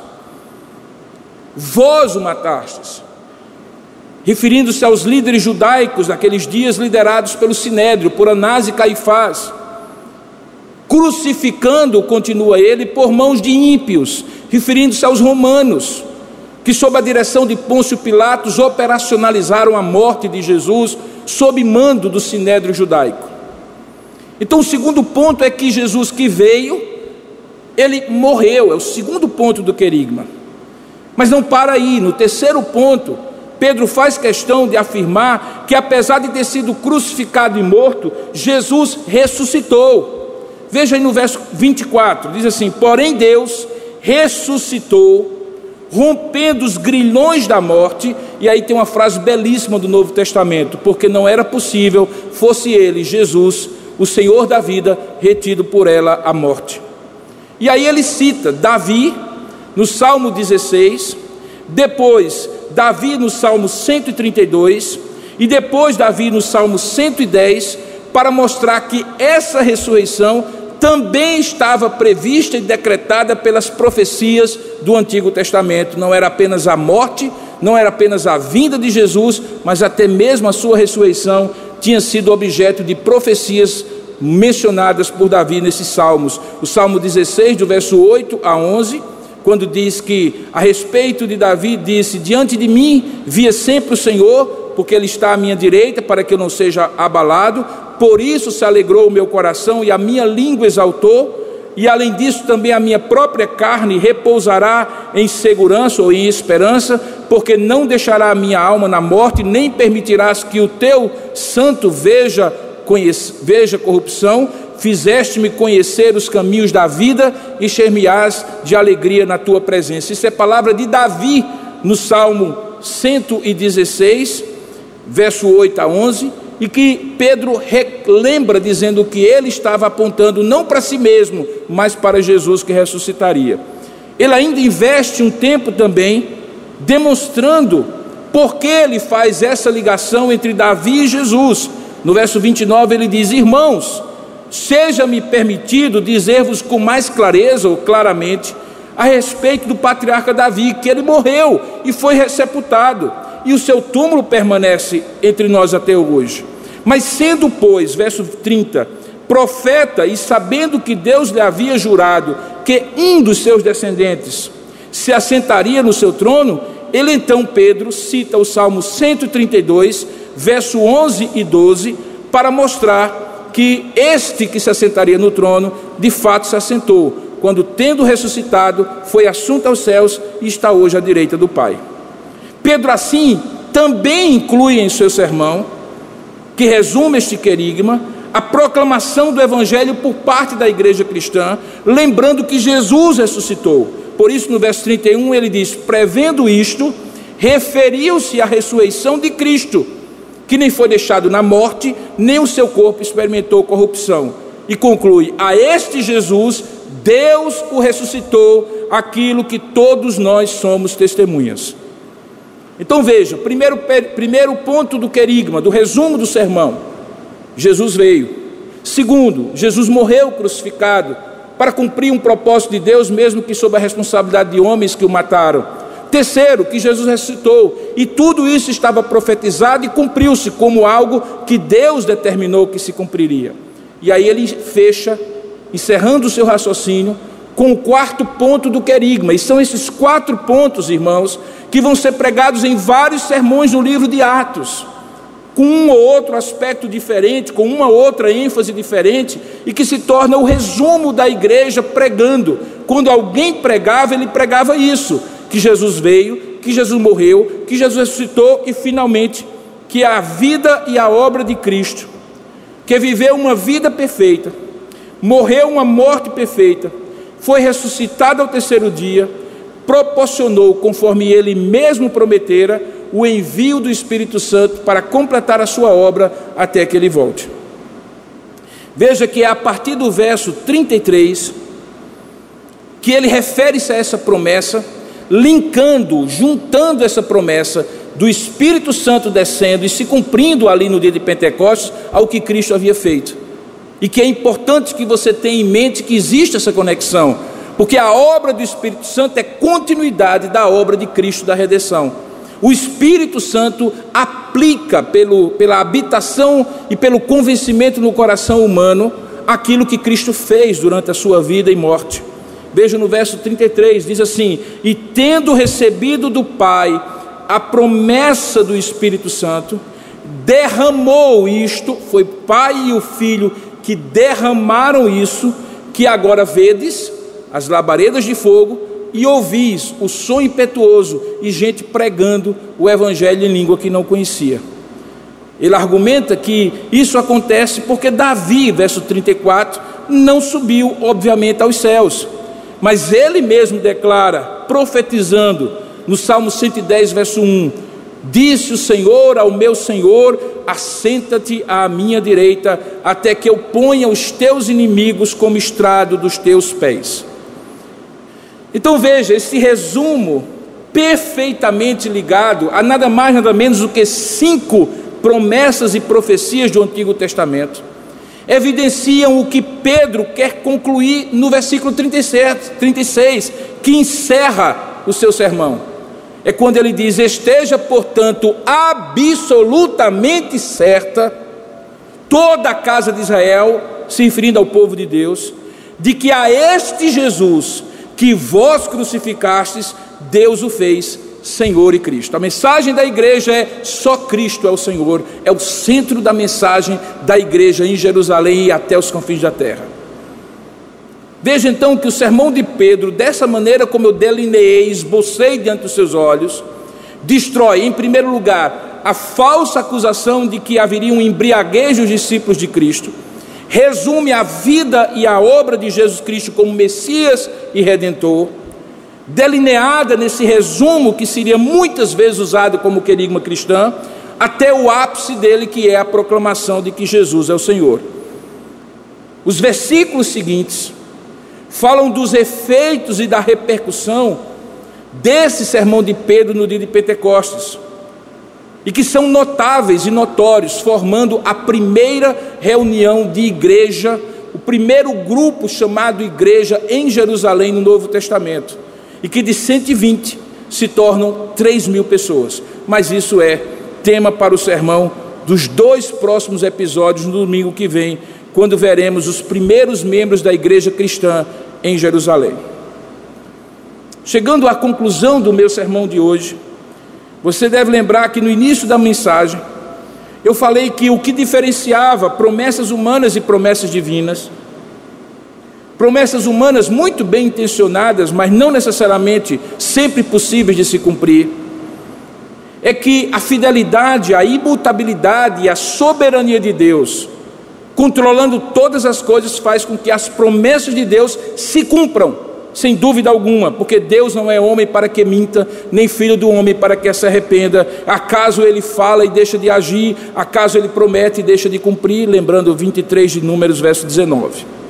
vós o matastes, referindo-se aos líderes judaicos naqueles dias liderados pelo Sinédrio, por Anás e Caifás, crucificando, continua ele, por mãos de ímpios, referindo-se aos romanos, que sob a direção de Pôncio Pilatos operacionalizaram a morte de Jesus sob mando do Sinédrio judaico. Então, o segundo ponto é que Jesus que veio, ele morreu, é o segundo ponto do querigma. Mas não para aí, no terceiro ponto, Pedro faz questão de afirmar que, apesar de ter sido crucificado e morto, Jesus ressuscitou. Veja aí no verso 24: diz assim: Porém, Deus ressuscitou, rompendo os grilhões da morte, e aí tem uma frase belíssima do Novo Testamento: porque não era possível fosse ele, Jesus, o Senhor da vida, retido por ela a morte. E aí ele cita Davi no Salmo 16, depois Davi no Salmo 132 e depois Davi no Salmo 110, para mostrar que essa ressurreição também estava prevista e decretada pelas profecias do Antigo Testamento. Não era apenas a morte, não era apenas a vinda de Jesus, mas até mesmo a sua ressurreição tinha sido objeto de profecias mencionadas por Davi nesses salmos. O Salmo 16, do verso 8 a 11 quando diz que a respeito de Davi disse: Diante de mim via sempre o Senhor, porque Ele está à minha direita, para que eu não seja abalado. Por isso se alegrou o meu coração e a minha língua exaltou. E além disso, também a minha própria carne repousará em segurança ou em esperança, porque não deixará a minha alma na morte, nem permitirás que o teu santo veja, veja corrupção fizeste-me conhecer os caminhos da vida e encher-me-ás de alegria na tua presença. Isso é palavra de Davi no Salmo 116, verso 8 a 11, e que Pedro lembra dizendo que ele estava apontando não para si mesmo, mas para Jesus que ressuscitaria. Ele ainda investe um tempo também demonstrando por que ele faz essa ligação entre Davi e Jesus. No verso 29 ele diz: Irmãos, seja-me permitido dizer-vos com mais clareza ou claramente a respeito do patriarca Davi, que ele morreu e foi sepultado, e o seu túmulo permanece entre nós até hoje. Mas sendo, pois, verso 30, profeta e sabendo que Deus lhe havia jurado que um dos seus descendentes se assentaria no seu trono, ele então, Pedro, cita o Salmo 132, verso 11 e 12, para mostrar que este que se assentaria no trono, de fato se assentou, quando, tendo ressuscitado, foi assunto aos céus e está hoje à direita do Pai. Pedro, assim, também inclui em seu sermão, que resume este querigma, a proclamação do Evangelho por parte da igreja cristã, lembrando que Jesus ressuscitou. Por isso, no verso 31, ele diz: prevendo isto, referiu-se à ressurreição de Cristo que nem foi deixado na morte, nem o seu corpo experimentou corrupção. E conclui: a este Jesus, Deus o ressuscitou, aquilo que todos nós somos testemunhas. Então veja, primeiro, primeiro ponto do querigma, do resumo do sermão: Jesus veio. Segundo, Jesus morreu crucificado para cumprir um propósito de Deus, mesmo que sob a responsabilidade de homens que o mataram. Terceiro, que Jesus ressuscitou, e tudo isso estava profetizado e cumpriu-se como algo que Deus determinou que se cumpriria. E aí ele fecha, encerrando o seu raciocínio, com o quarto ponto do querigma. E são esses quatro pontos, irmãos, que vão ser pregados em vários sermões no livro de Atos, com um ou outro aspecto diferente, com uma outra ênfase diferente, e que se torna o resumo da igreja pregando. Quando alguém pregava, ele pregava isso: que Jesus veio, que Jesus morreu, que Jesus ressuscitou e finalmente que a vida e a obra de Cristo, que viveu uma vida perfeita, morreu uma morte perfeita, foi ressuscitado ao terceiro dia, proporcionou, conforme ele mesmo prometera, o envio do Espírito Santo para completar a sua obra até que ele volte. Veja que é a partir do verso 33 que ele refere-se a essa promessa, linkando, juntando essa promessa do Espírito Santo descendo e se cumprindo ali no dia de Pentecostes ao que Cristo havia feito. E que é importante que você tenha em mente que existe essa conexão, porque a obra do Espírito Santo é continuidade da obra de Cristo da redenção. O Espírito Santo aplica pelo, pela habitação e pelo convencimento no coração humano aquilo que Cristo fez durante a sua vida e morte. Veja no verso 33, diz assim: E tendo recebido do Pai a promessa do Espírito Santo, derramou isto, foi Pai e o Filho que derramaram isso, que agora vedes as labaredas de fogo e ouvis o som impetuoso e gente pregando o evangelho em língua que não conhecia. Ele argumenta que isso acontece porque Davi, verso 34, não subiu, obviamente, aos céus, mas ele mesmo declara, profetizando, no Salmo 110, verso 1: Disse o Senhor ao meu Senhor: Assenta-te à minha direita, até que eu ponha os teus inimigos como estrado dos teus pés. Então veja, esse resumo perfeitamente ligado a nada mais, nada menos do que cinco promessas e profecias do Antigo Testamento, evidenciam o que Pedro quer concluir no versículo 37, 36, que encerra o seu sermão. É quando ele diz: Esteja, portanto, absolutamente certa, toda a casa de Israel, se referindo ao povo de Deus, de que a este Jesus que vós crucificastes, Deus o fez Senhor e Cristo. A mensagem da igreja é só Cristo é o Senhor, é o centro da mensagem da igreja em Jerusalém e até os confins da terra. Veja então que o sermão de Pedro, dessa maneira como eu delineei, esbocei diante dos seus olhos, destrói, em primeiro lugar, a falsa acusação de que haveria um embriaguejo os discípulos de Cristo, resume a vida e a obra de Jesus Cristo como Messias e Redentor, delineada nesse resumo que seria muitas vezes usado como querigma cristã, até o ápice dele, que é a proclamação de que Jesus é o Senhor. Os versículos seguintes falam dos efeitos e da repercussão desse sermão de Pedro no dia de Pentecostes, e que são notáveis e notórios, formando a primeira reunião de igreja, o primeiro grupo chamado igreja em Jerusalém no Novo Testamento, e que de 120 se tornam 3 mil pessoas. Mas isso é tema para o sermão dos dois próximos episódios no domingo que vem, quando veremos os primeiros membros da igreja cristã em Jerusalém. Chegando à conclusão do meu sermão de hoje, você deve lembrar que no início da mensagem eu falei que o que diferenciava promessas humanas e promessas divinas, promessas humanas muito bem intencionadas, mas não necessariamente sempre possíveis de se cumprir, é que a fidelidade, a imutabilidade e a soberania de Deus controlando todas as coisas, faz com que as promessas de Deus se cumpram, sem dúvida alguma, porque Deus não é homem para que minta, nem filho do homem para que se arrependa. Acaso ele fala e deixa de agir, acaso ele promete e deixa de cumprir, lembrando 23 de Números, verso 19.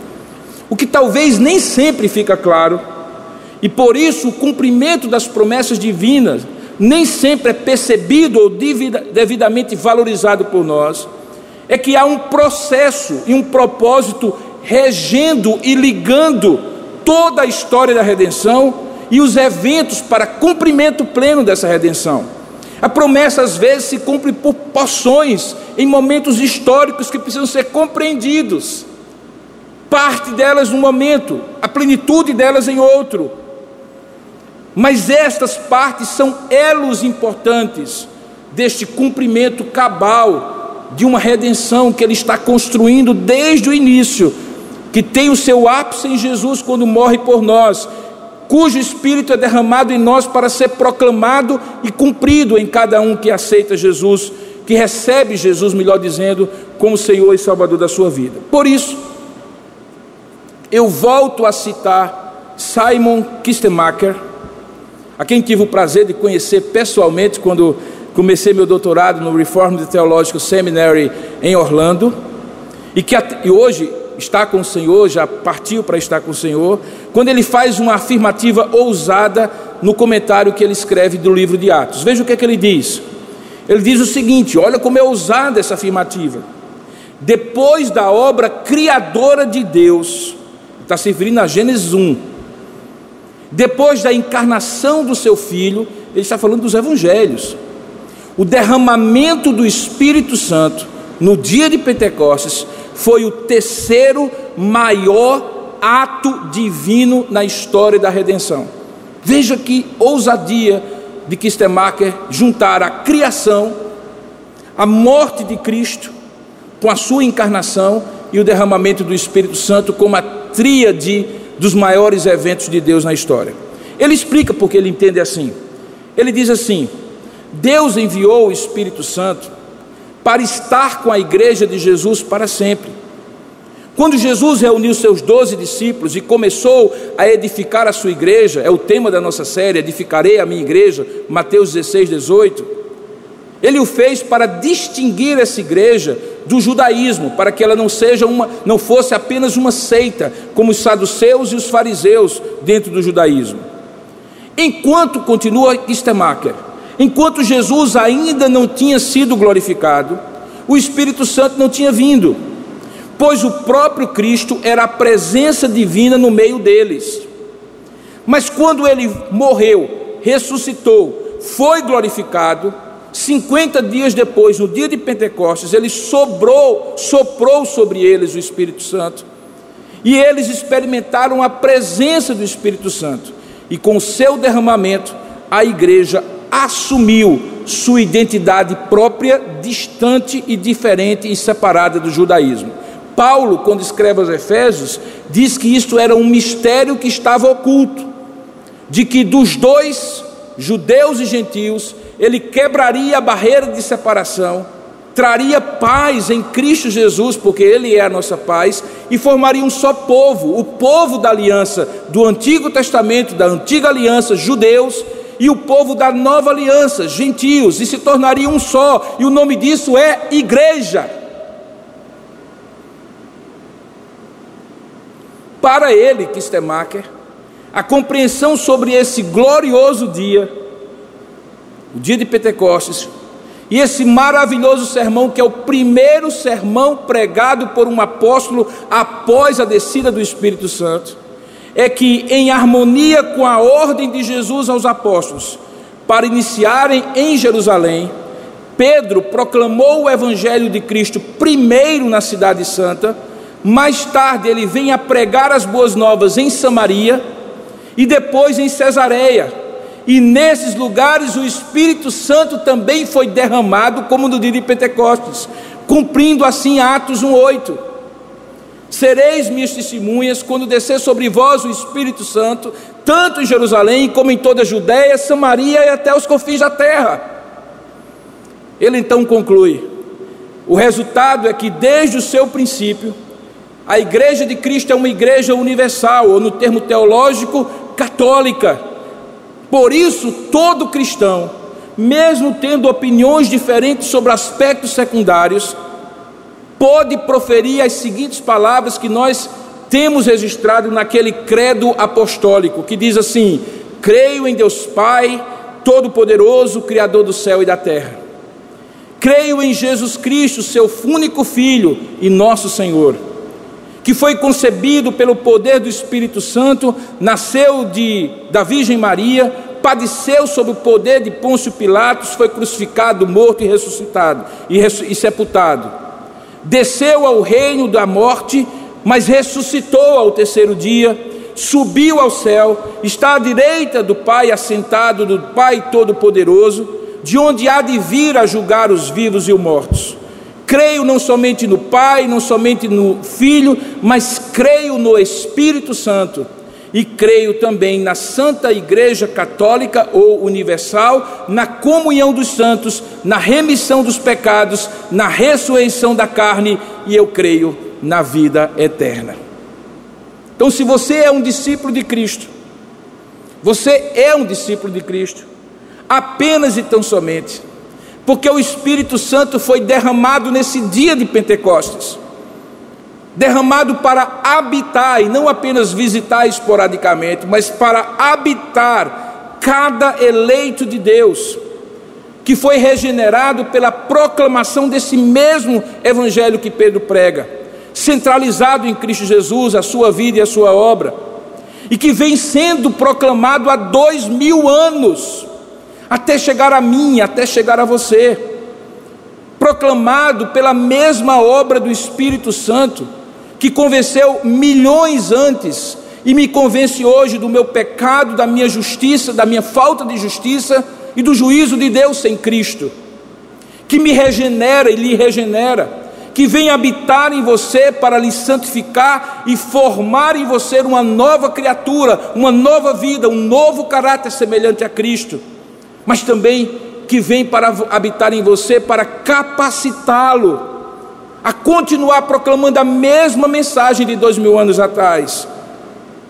O que talvez nem sempre fica claro, e por isso o cumprimento das promessas divinas nem sempre é percebido ou devidamente valorizado por nós é que há um processo e um propósito regendo e ligando toda a história da redenção e os eventos para cumprimento pleno dessa redenção. A promessa às vezes se cumpre por porções, em momentos históricos que precisam ser compreendidos. Parte delas num momento, a plenitude delas em outro. Mas estas partes são elos importantes deste cumprimento cabal de uma redenção que ele está construindo desde o início, que tem o seu ápice em Jesus quando morre por nós, cujo Espírito é derramado em nós para ser proclamado e cumprido em cada um que aceita Jesus, que recebe Jesus, melhor dizendo, como Senhor e Salvador da sua vida. Por isso, eu volto a citar Simon Kistemacher, a quem tive o prazer de conhecer pessoalmente quando comecei meu doutorado no Reformed Theological Seminary em Orlando, e que e hoje está com o Senhor, já partiu para estar com o Senhor, quando ele faz uma afirmativa ousada no comentário que ele escreve do livro de Atos. Veja o que é que ele diz. Ele diz o seguinte: olha como é ousada essa afirmativa. Depois da obra criadora de Deus, está se referindo a Gênesis 1, depois da encarnação do seu filho, ele está falando dos evangelhos. O derramamento do Espírito Santo no dia de Pentecostes foi o terceiro maior ato divino na história da redenção. Veja que ousadia de Kistemacher juntar a criação, a morte de Cristo, com a sua encarnação e o derramamento do Espírito Santo como a tríade dos maiores eventos de Deus na história. Ele explica porque ele entende assim. Ele diz assim: Deus enviou o Espírito Santo para estar com a igreja de Jesus para sempre. Quando Jesus reuniu seus doze discípulos e começou a edificar a sua igreja, é o tema da nossa série, Edificarei a minha igreja, Mateus 16, 18. Ele o fez para distinguir essa igreja do judaísmo, para que ela não seja uma, não fosse apenas uma seita, como os saduceus e os fariseus dentro do judaísmo. Enquanto continua Istemacher, enquanto Jesus ainda não tinha sido glorificado, o Espírito Santo não tinha vindo, pois o próprio Cristo era a presença divina no meio deles. Mas quando ele morreu, ressuscitou, foi glorificado, 50 dias depois, no dia de Pentecostes, ele sobrou, soprou sobre eles o Espírito Santo. E eles experimentaram a presença do Espírito Santo. E com seu derramamento, a igreja assumiu sua identidade própria, distante e diferente e separada do judaísmo. Paulo, quando escreve aos Efésios, diz que isto era um mistério que estava oculto, de que dos dois, judeus e gentios, ele quebraria a barreira de separação, traria paz em Cristo Jesus, porque Ele é a nossa paz, e formaria um só povo, o povo da aliança do Antigo Testamento, da antiga aliança, judeus, e o povo da nova aliança, gentios, e se tornaria um só, e o nome disso é igreja. Para ele, Kistemacher, a compreensão sobre esse glorioso dia o dia de Pentecostes, e esse maravilhoso sermão, que é o primeiro sermão pregado por um apóstolo após a descida do Espírito Santo, é que, em harmonia com a ordem de Jesus aos apóstolos, para iniciarem em Jerusalém, Pedro proclamou o Evangelho de Cristo primeiro na Cidade Santa, mais tarde ele vem a pregar as boas novas em Samaria e depois em Cesareia e nesses lugares o Espírito Santo também foi derramado, como no dia de Pentecostes, cumprindo assim Atos 1,8. Sereis minhas testemunhas quando descer sobre vós o Espírito Santo, tanto em Jerusalém como em toda a Judéia, Samaria e até os confins da terra. Ele então conclui: o resultado é que desde o seu princípio, a igreja de Cristo é uma igreja universal, ou no termo teológico, católica por isso, todo cristão, mesmo tendo opiniões diferentes sobre aspectos secundários, pode proferir as seguintes palavras que nós temos registrado naquele credo apostólico, que diz assim: Creio em Deus Pai, Todo-Poderoso, Criador do céu e da terra. Creio em Jesus Cristo, seu único Filho e nosso Senhor que foi concebido pelo poder do Espírito Santo, nasceu de, da Virgem Maria, padeceu sob o poder de Pôncio Pilatos, foi crucificado, morto e ressuscitado e, e sepultado. Desceu ao reino da morte, mas ressuscitou ao terceiro dia, subiu ao céu, está à direita do Pai, assentado do Pai Todo-Poderoso, de onde há de vir a julgar os vivos e os mortos. Creio não somente no Pai, não somente no Filho, mas creio no Espírito Santo e creio também na Santa Igreja Católica ou Universal, na comunhão dos santos, na remissão dos pecados, na ressurreição da carne e eu creio na vida eterna. Então, se você é um discípulo de Cristo, você é um discípulo de Cristo, apenas e tão somente, porque o Espírito Santo foi derramado nesse dia de Pentecostes. Derramado para habitar, e não apenas visitar esporadicamente, mas para habitar cada eleito de Deus, que foi regenerado pela proclamação desse mesmo evangelho que Pedro prega, centralizado em Cristo Jesus, a sua vida e a sua obra, e que vem sendo proclamado há dois mil anos, até chegar a mim, até chegar a você, proclamado pela mesma obra do Espírito Santo que convenceu milhões antes e me convence hoje do meu pecado, da minha justiça, da minha falta de justiça e do juízo de Deus sem Cristo, que me regenera e lhe regenera, que vem habitar em você para lhe santificar e formar em você uma nova criatura, uma nova vida, um novo caráter semelhante a Cristo, mas também que vem para habitar em você para capacitá-lo a continuar proclamando a mesma mensagem de dois mil anos atrás,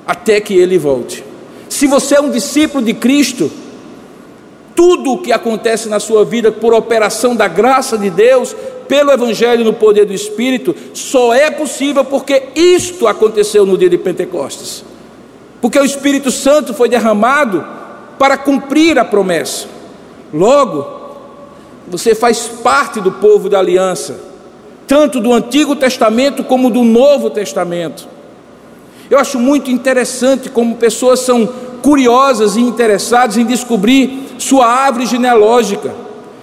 até que ele volte. Se você é um discípulo de Cristo, tudo o que acontece na sua vida por operação da graça de Deus, pelo Evangelho no poder do Espírito, só é possível porque isto aconteceu no dia de Pentecostes. Porque o Espírito Santo foi derramado para cumprir a promessa. Logo, você faz parte do povo da aliança tanto do Antigo Testamento como do Novo Testamento. Eu acho muito interessante como pessoas são curiosas e interessadas em descobrir sua árvore genealógica.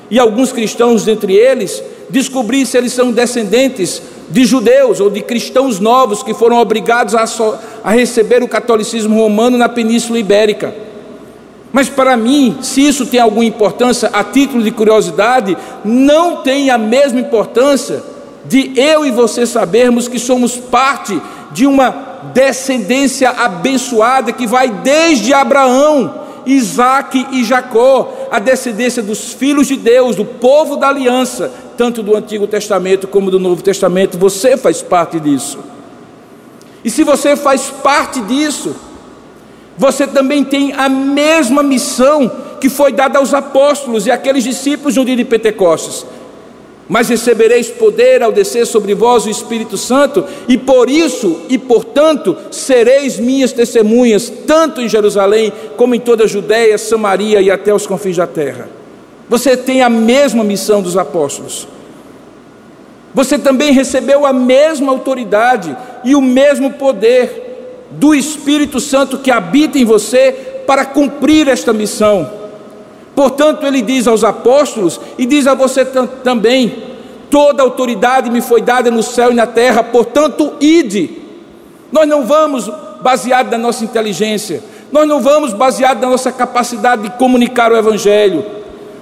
E alguns cristãos, dentre eles, descobrir se eles são descendentes de judeus ou de cristãos novos que foram obrigados a, so, a receber o catolicismo romano na Península Ibérica. Mas para mim, se isso tem alguma importância a título de curiosidade, não tem a mesma importância de eu e você sabermos que somos parte de uma descendência abençoada que vai desde Abraão, Isaac e Jacó, a descendência dos filhos de Deus, do povo da aliança, tanto do Antigo Testamento como do Novo Testamento, você faz parte disso. E se você faz parte disso, você também tem a mesma missão que foi dada aos apóstolos e aqueles discípulos no dia de Pentecostes mas recebereis poder ao descer sobre vós o Espírito Santo, e por isso e portanto sereis minhas testemunhas, tanto em Jerusalém como em toda a Judéia, Samaria e até os confins da terra. Você tem a mesma missão dos apóstolos. Você também recebeu a mesma autoridade e o mesmo poder do Espírito Santo que habita em você para cumprir esta missão. Portanto, ele diz aos apóstolos e diz a você também: toda autoridade me foi dada no céu e na terra, portanto, ide. Nós não vamos baseado na nossa inteligência, nós não vamos baseado na nossa capacidade de comunicar o Evangelho,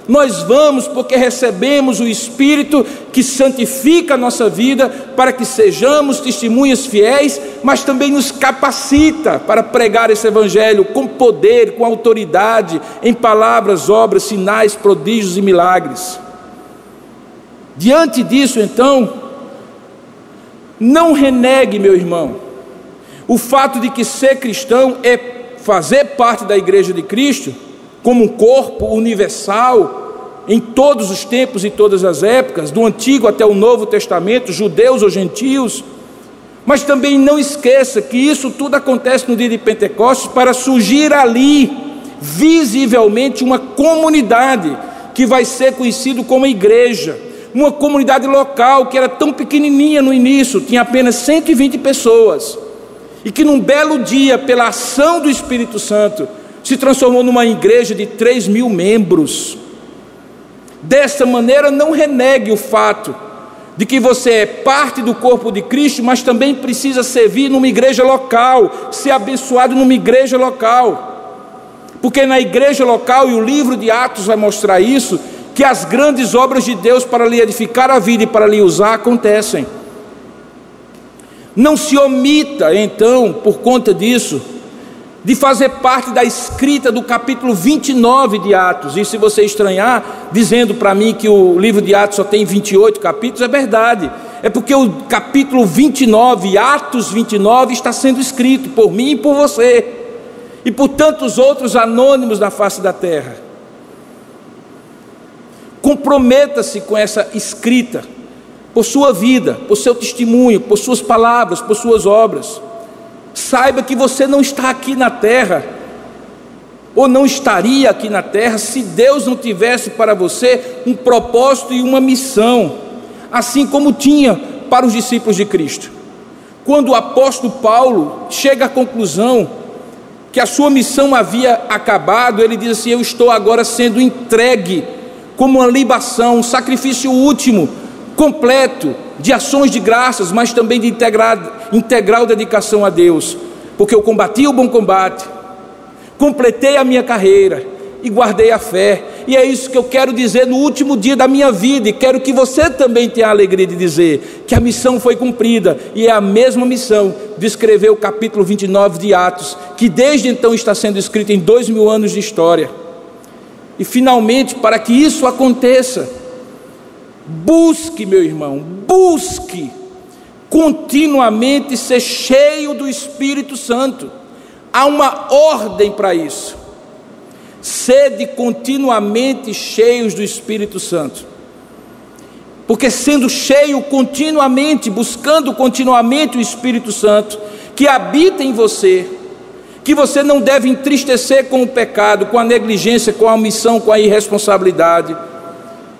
nós vamos porque recebemos o Espírito que santifica a nossa vida para que sejamos testemunhas fiéis, mas também nos capacita para pregar esse Evangelho com poder, com autoridade, em palavras, obras, sinais, prodígios e milagres. Diante disso, então, não renegue, meu irmão, o fato de que ser cristão é fazer parte da igreja de Cristo como um corpo universal em todos os tempos e todas as épocas, do Antigo até o Novo Testamento, judeus ou gentios. Mas também não esqueça que isso tudo acontece no dia de Pentecostes para surgir ali, visivelmente, uma comunidade que vai ser conhecido como igreja. Uma comunidade local que era tão pequenininha no início, tinha apenas 120 pessoas, e que num belo dia, pela ação do Espírito Santo, se transformou numa igreja de 3 mil membros. Dessa maneira, não renegue o fato de que você é parte do corpo de Cristo, mas também precisa servir numa igreja local, ser abençoado numa igreja local. Porque na igreja local, e o livro de Atos vai mostrar isso, que as grandes obras de Deus para lhe edificar a vida e para lhe usar acontecem. Não se omita, então, por conta disso, de fazer parte da escrita do capítulo 29 de Atos. E se você estranhar, dizendo para mim que o livro de Atos só tem 28 capítulos, é verdade. É porque o capítulo 29, Atos 29, está sendo escrito por mim e por você, e por tantos outros anônimos na face da terra. Comprometa-se com essa escrita, por sua vida, por seu testemunho, por suas palavras, por suas obras. Saiba que você não está aqui na terra, ou não estaria aqui na terra, se Deus não tivesse para você um propósito e uma missão, assim como tinha para os discípulos de Cristo. Quando o apóstolo Paulo chega à conclusão que a sua missão havia acabado, ele diz assim: Eu estou agora sendo entregue como uma libação, um sacrifício último, completo, de ações de graças, mas também de integral, dedicação a Deus, porque eu combati o bom combate, completei a minha carreira e guardei a fé, e é isso que eu quero dizer no último dia da minha vida, e quero que você também tenha a alegria de dizer que a missão foi cumprida, e é a mesma missão de escrever o capítulo 29 de Atos, que desde então está sendo escrito em dois mil anos de história. E finalmente, para que isso aconteça, Busque, meu irmão, busque continuamente ser cheio do Espírito Santo. Há uma ordem para isso. Sede continuamente cheios do Espírito Santo. Porque sendo cheio continuamente, buscando continuamente o Espírito Santo, que habita em você, que você não deve entristecer com o pecado, com a negligência, com a omissão, com a irresponsabilidade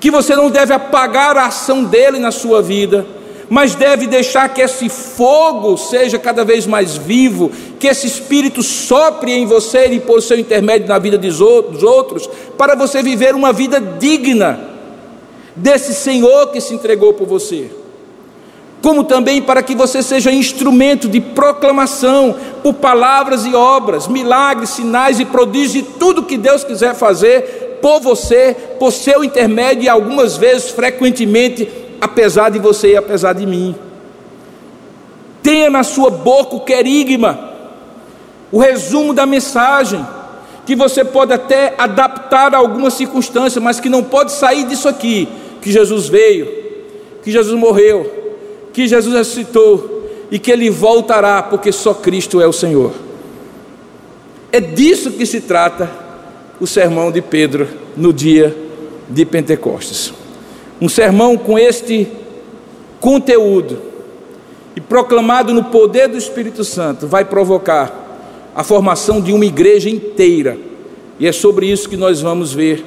que você não deve apagar a ação dele na sua vida, mas deve deixar que esse fogo seja cada vez mais vivo, que esse espírito sopre em você e por seu intermédio na vida dos outros, para você viver uma vida digna desse Senhor que se entregou por você. Como também para que você seja instrumento de proclamação por palavras e obras, milagres, sinais e prodígios, e tudo que Deus quiser fazer por você, por seu intermédio e algumas vezes, frequentemente, apesar de você e apesar de mim. Tenha na sua boca o querigma, o resumo da mensagem, que você pode até adaptar a alguma circunstância, mas que não pode sair disso aqui: que Jesus veio, que Jesus morreu, que Jesus ressuscitou e que ele voltará, porque só Cristo é o Senhor. É disso que se trata o sermão de Pedro no dia de Pentecostes. Um sermão com este conteúdo e proclamado no poder do Espírito Santo vai provocar a formação de uma igreja inteira. E é sobre isso que nós vamos ver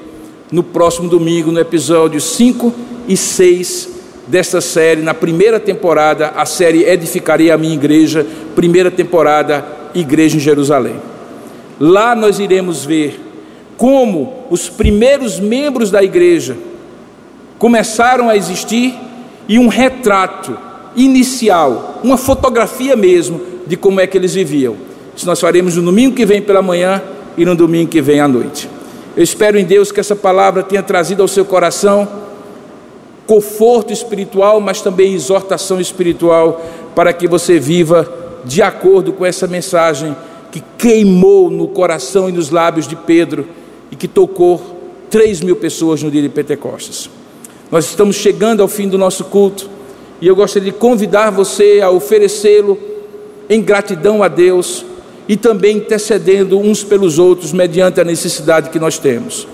no próximo domingo, no episódio 5 e 6 desta série, na primeira temporada, a série Edificarei a Minha Igreja, primeira temporada, Igreja em Jerusalém. Lá nós iremos ver como os primeiros membros da igreja começaram a existir e um retrato inicial, uma fotografia mesmo de como é que eles viviam. Isso nós faremos no domingo que vem pela manhã e no domingo que vem à noite. Eu espero em Deus que essa palavra tenha trazido ao seu coração conforto espiritual, mas também exortação espiritual para que você viva de acordo com essa mensagem que queimou no coração e nos lábios de Pedro e que tocou 3 mil pessoas no dia de Pentecostes. Nós estamos chegando ao fim do nosso culto e eu gostaria de convidar você a oferecê-lo em gratidão a Deus e também intercedendo uns pelos outros mediante a necessidade que nós temos.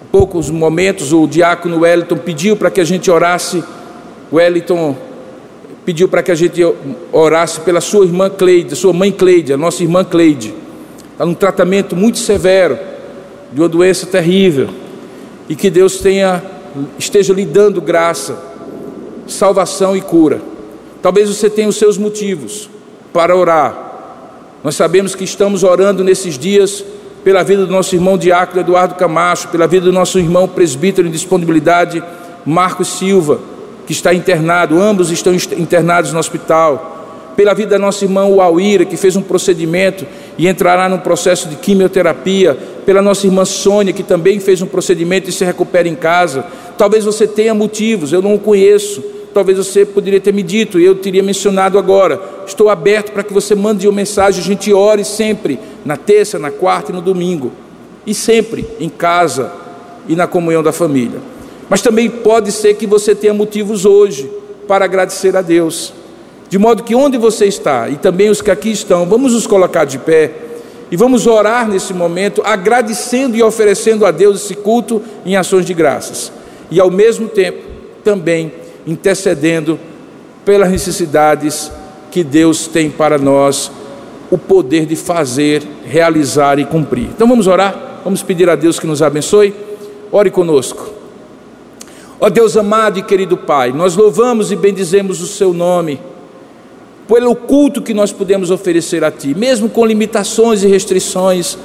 Há poucos momentos o diácono Wellington pediu para que a gente orasse, Wellington pediu para que a gente orasse pela sua irmã Cleide, sua mãe Cleide, a nossa irmã Cleide. Está num tratamento muito severo de uma doença terrível e que Deus tenha esteja lhe dando graça, salvação e cura. Talvez você tenha os seus motivos para orar. Nós sabemos que estamos orando nesses dias pela vida do nosso irmão Diácono Eduardo Camacho, pela vida do nosso irmão presbítero em disponibilidade Marcos Silva, que está internado, ambos estão internados no hospital. Pela vida da nossa irmã Uauíra, que fez um procedimento e entrará num processo de quimioterapia. Pela nossa irmã Sônia, que também fez um procedimento e se recupera em casa. Talvez você tenha motivos, eu não o conheço. Talvez você poderia ter me dito e eu teria mencionado agora. Estou aberto para que você mande uma mensagem, a gente ore sempre, na terça, na quarta e no domingo. E sempre em casa e na comunhão da família. Mas também pode ser que você tenha motivos hoje para agradecer a Deus. De modo que onde você está, e também os que aqui estão, vamos nos colocar de pé e vamos orar nesse momento, agradecendo e oferecendo a Deus esse culto em ações de graças. E ao mesmo tempo, também intercedendo pelas necessidades que Deus tem para nós o poder de fazer, realizar e cumprir. Então vamos orar, vamos pedir a Deus que nos abençoe. Ore conosco. Ó Deus amado e querido Pai, nós louvamos e bendizemos o Seu nome, pelo culto que nós podemos oferecer a Ti, mesmo com limitações e restrições.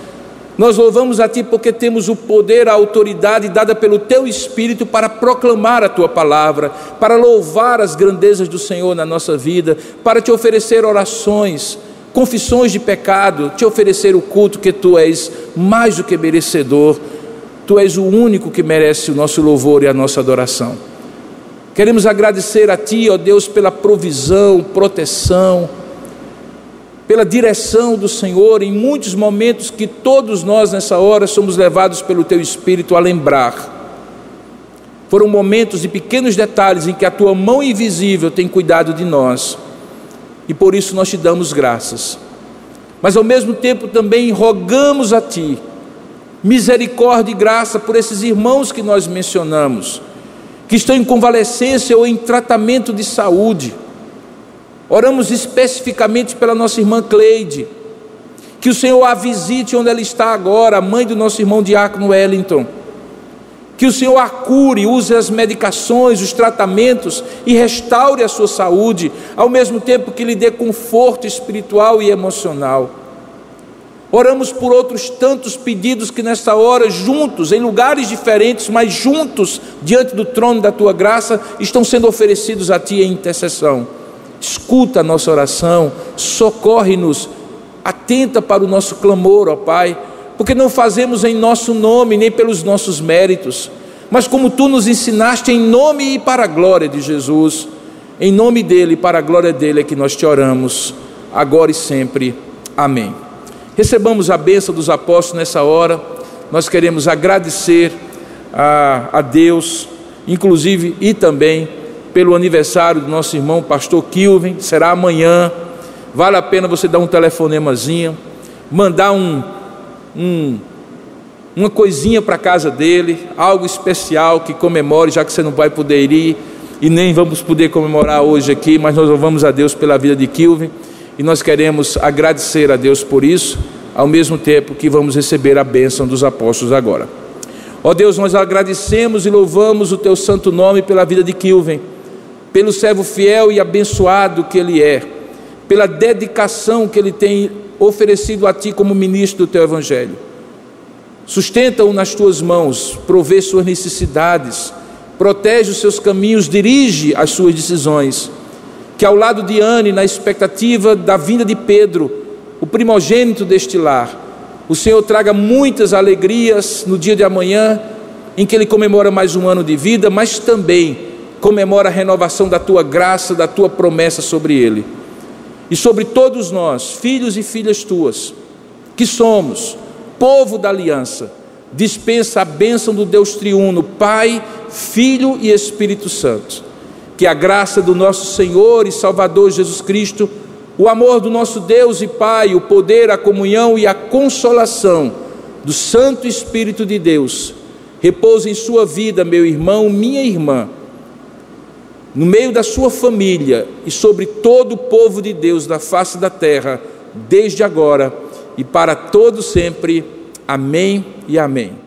Nós louvamos a Ti porque temos o poder, a autoridade dada pelo Teu Espírito para proclamar a Tua palavra, para louvar as grandezas do Senhor na nossa vida, para Te oferecer orações, confissões de pecado, Te oferecer o culto que Tu és mais do que merecedor Tu és o único que merece o nosso louvor e a nossa adoração. Queremos agradecer a Ti, ó Deus, pela provisão, proteção, pela direção do Senhor em muitos momentos que todos nós nessa hora somos levados pelo Teu Espírito a lembrar. Foram momentos e pequenos detalhes em que a Tua mão invisível tem cuidado de nós e por isso nós te damos graças. Mas ao mesmo tempo também rogamos a Ti misericórdia e graça por esses irmãos que nós mencionamos, que estão em convalescência ou em tratamento de saúde. Oramos especificamente pela nossa irmã Cleide, que o Senhor a visite onde ela está agora, a mãe do nosso irmão Diácono Wellington. Que o Senhor a cure, use as medicações, os tratamentos e restaure a sua saúde, ao mesmo tempo que lhe dê conforto espiritual e emocional. Oramos por outros tantos pedidos que nesta hora, juntos, em lugares diferentes, mas juntos, diante do trono da tua graça, estão sendo oferecidos a ti em intercessão. Escuta a nossa oração, socorre-nos, atenta para o nosso clamor, ó Pai, porque não fazemos em nosso nome, nem pelos nossos méritos, mas como tu nos ensinaste, em nome e para a glória de Jesus, em nome dele e para a glória dele é que nós te oramos, agora e sempre. Amém. Recebamos a bênção dos apóstolos nessa hora. Nós queremos agradecer a, a Deus, inclusive e também pelo aniversário do nosso irmão pastor Kilvin, será amanhã. Vale a pena você dar um telefonemazinho, mandar um, um uma coisinha para casa dele, algo especial que comemore, já que você não vai poder ir e nem vamos poder comemorar hoje aqui, mas nós louvamos a Deus pela vida de Kilvin e nós queremos agradecer a Deus por isso, ao mesmo tempo que vamos receber a bênção dos apóstolos agora. Ó Deus, nós agradecemos e louvamos o teu santo nome pela vida de Kilven, pelo servo fiel e abençoado que ele é, pela dedicação que ele tem oferecido a ti como ministro do teu evangelho. Sustenta-o nas tuas mãos, provê suas necessidades, protege os seus caminhos, dirige as suas decisões que ao lado de Anne, na expectativa da vinda de Pedro, o primogênito deste lar, o Senhor traga muitas alegrias no dia de amanhã, em que ele comemora mais um ano de vida, mas também comemora a renovação da tua graça, da tua promessa sobre ele. E sobre todos nós, filhos e filhas tuas, que somos povo da aliança, dispensa a bênção do Deus triuno, Pai, Filho e Espírito Santo que a graça do nosso Senhor e Salvador Jesus Cristo, o amor do nosso Deus e Pai, o poder, a comunhão e a consolação do Santo Espírito de Deus, repouse em sua vida, meu irmão, minha irmã, no meio da sua família e sobre todo o povo de Deus da face da terra, desde agora e para todo sempre. Amém e amém.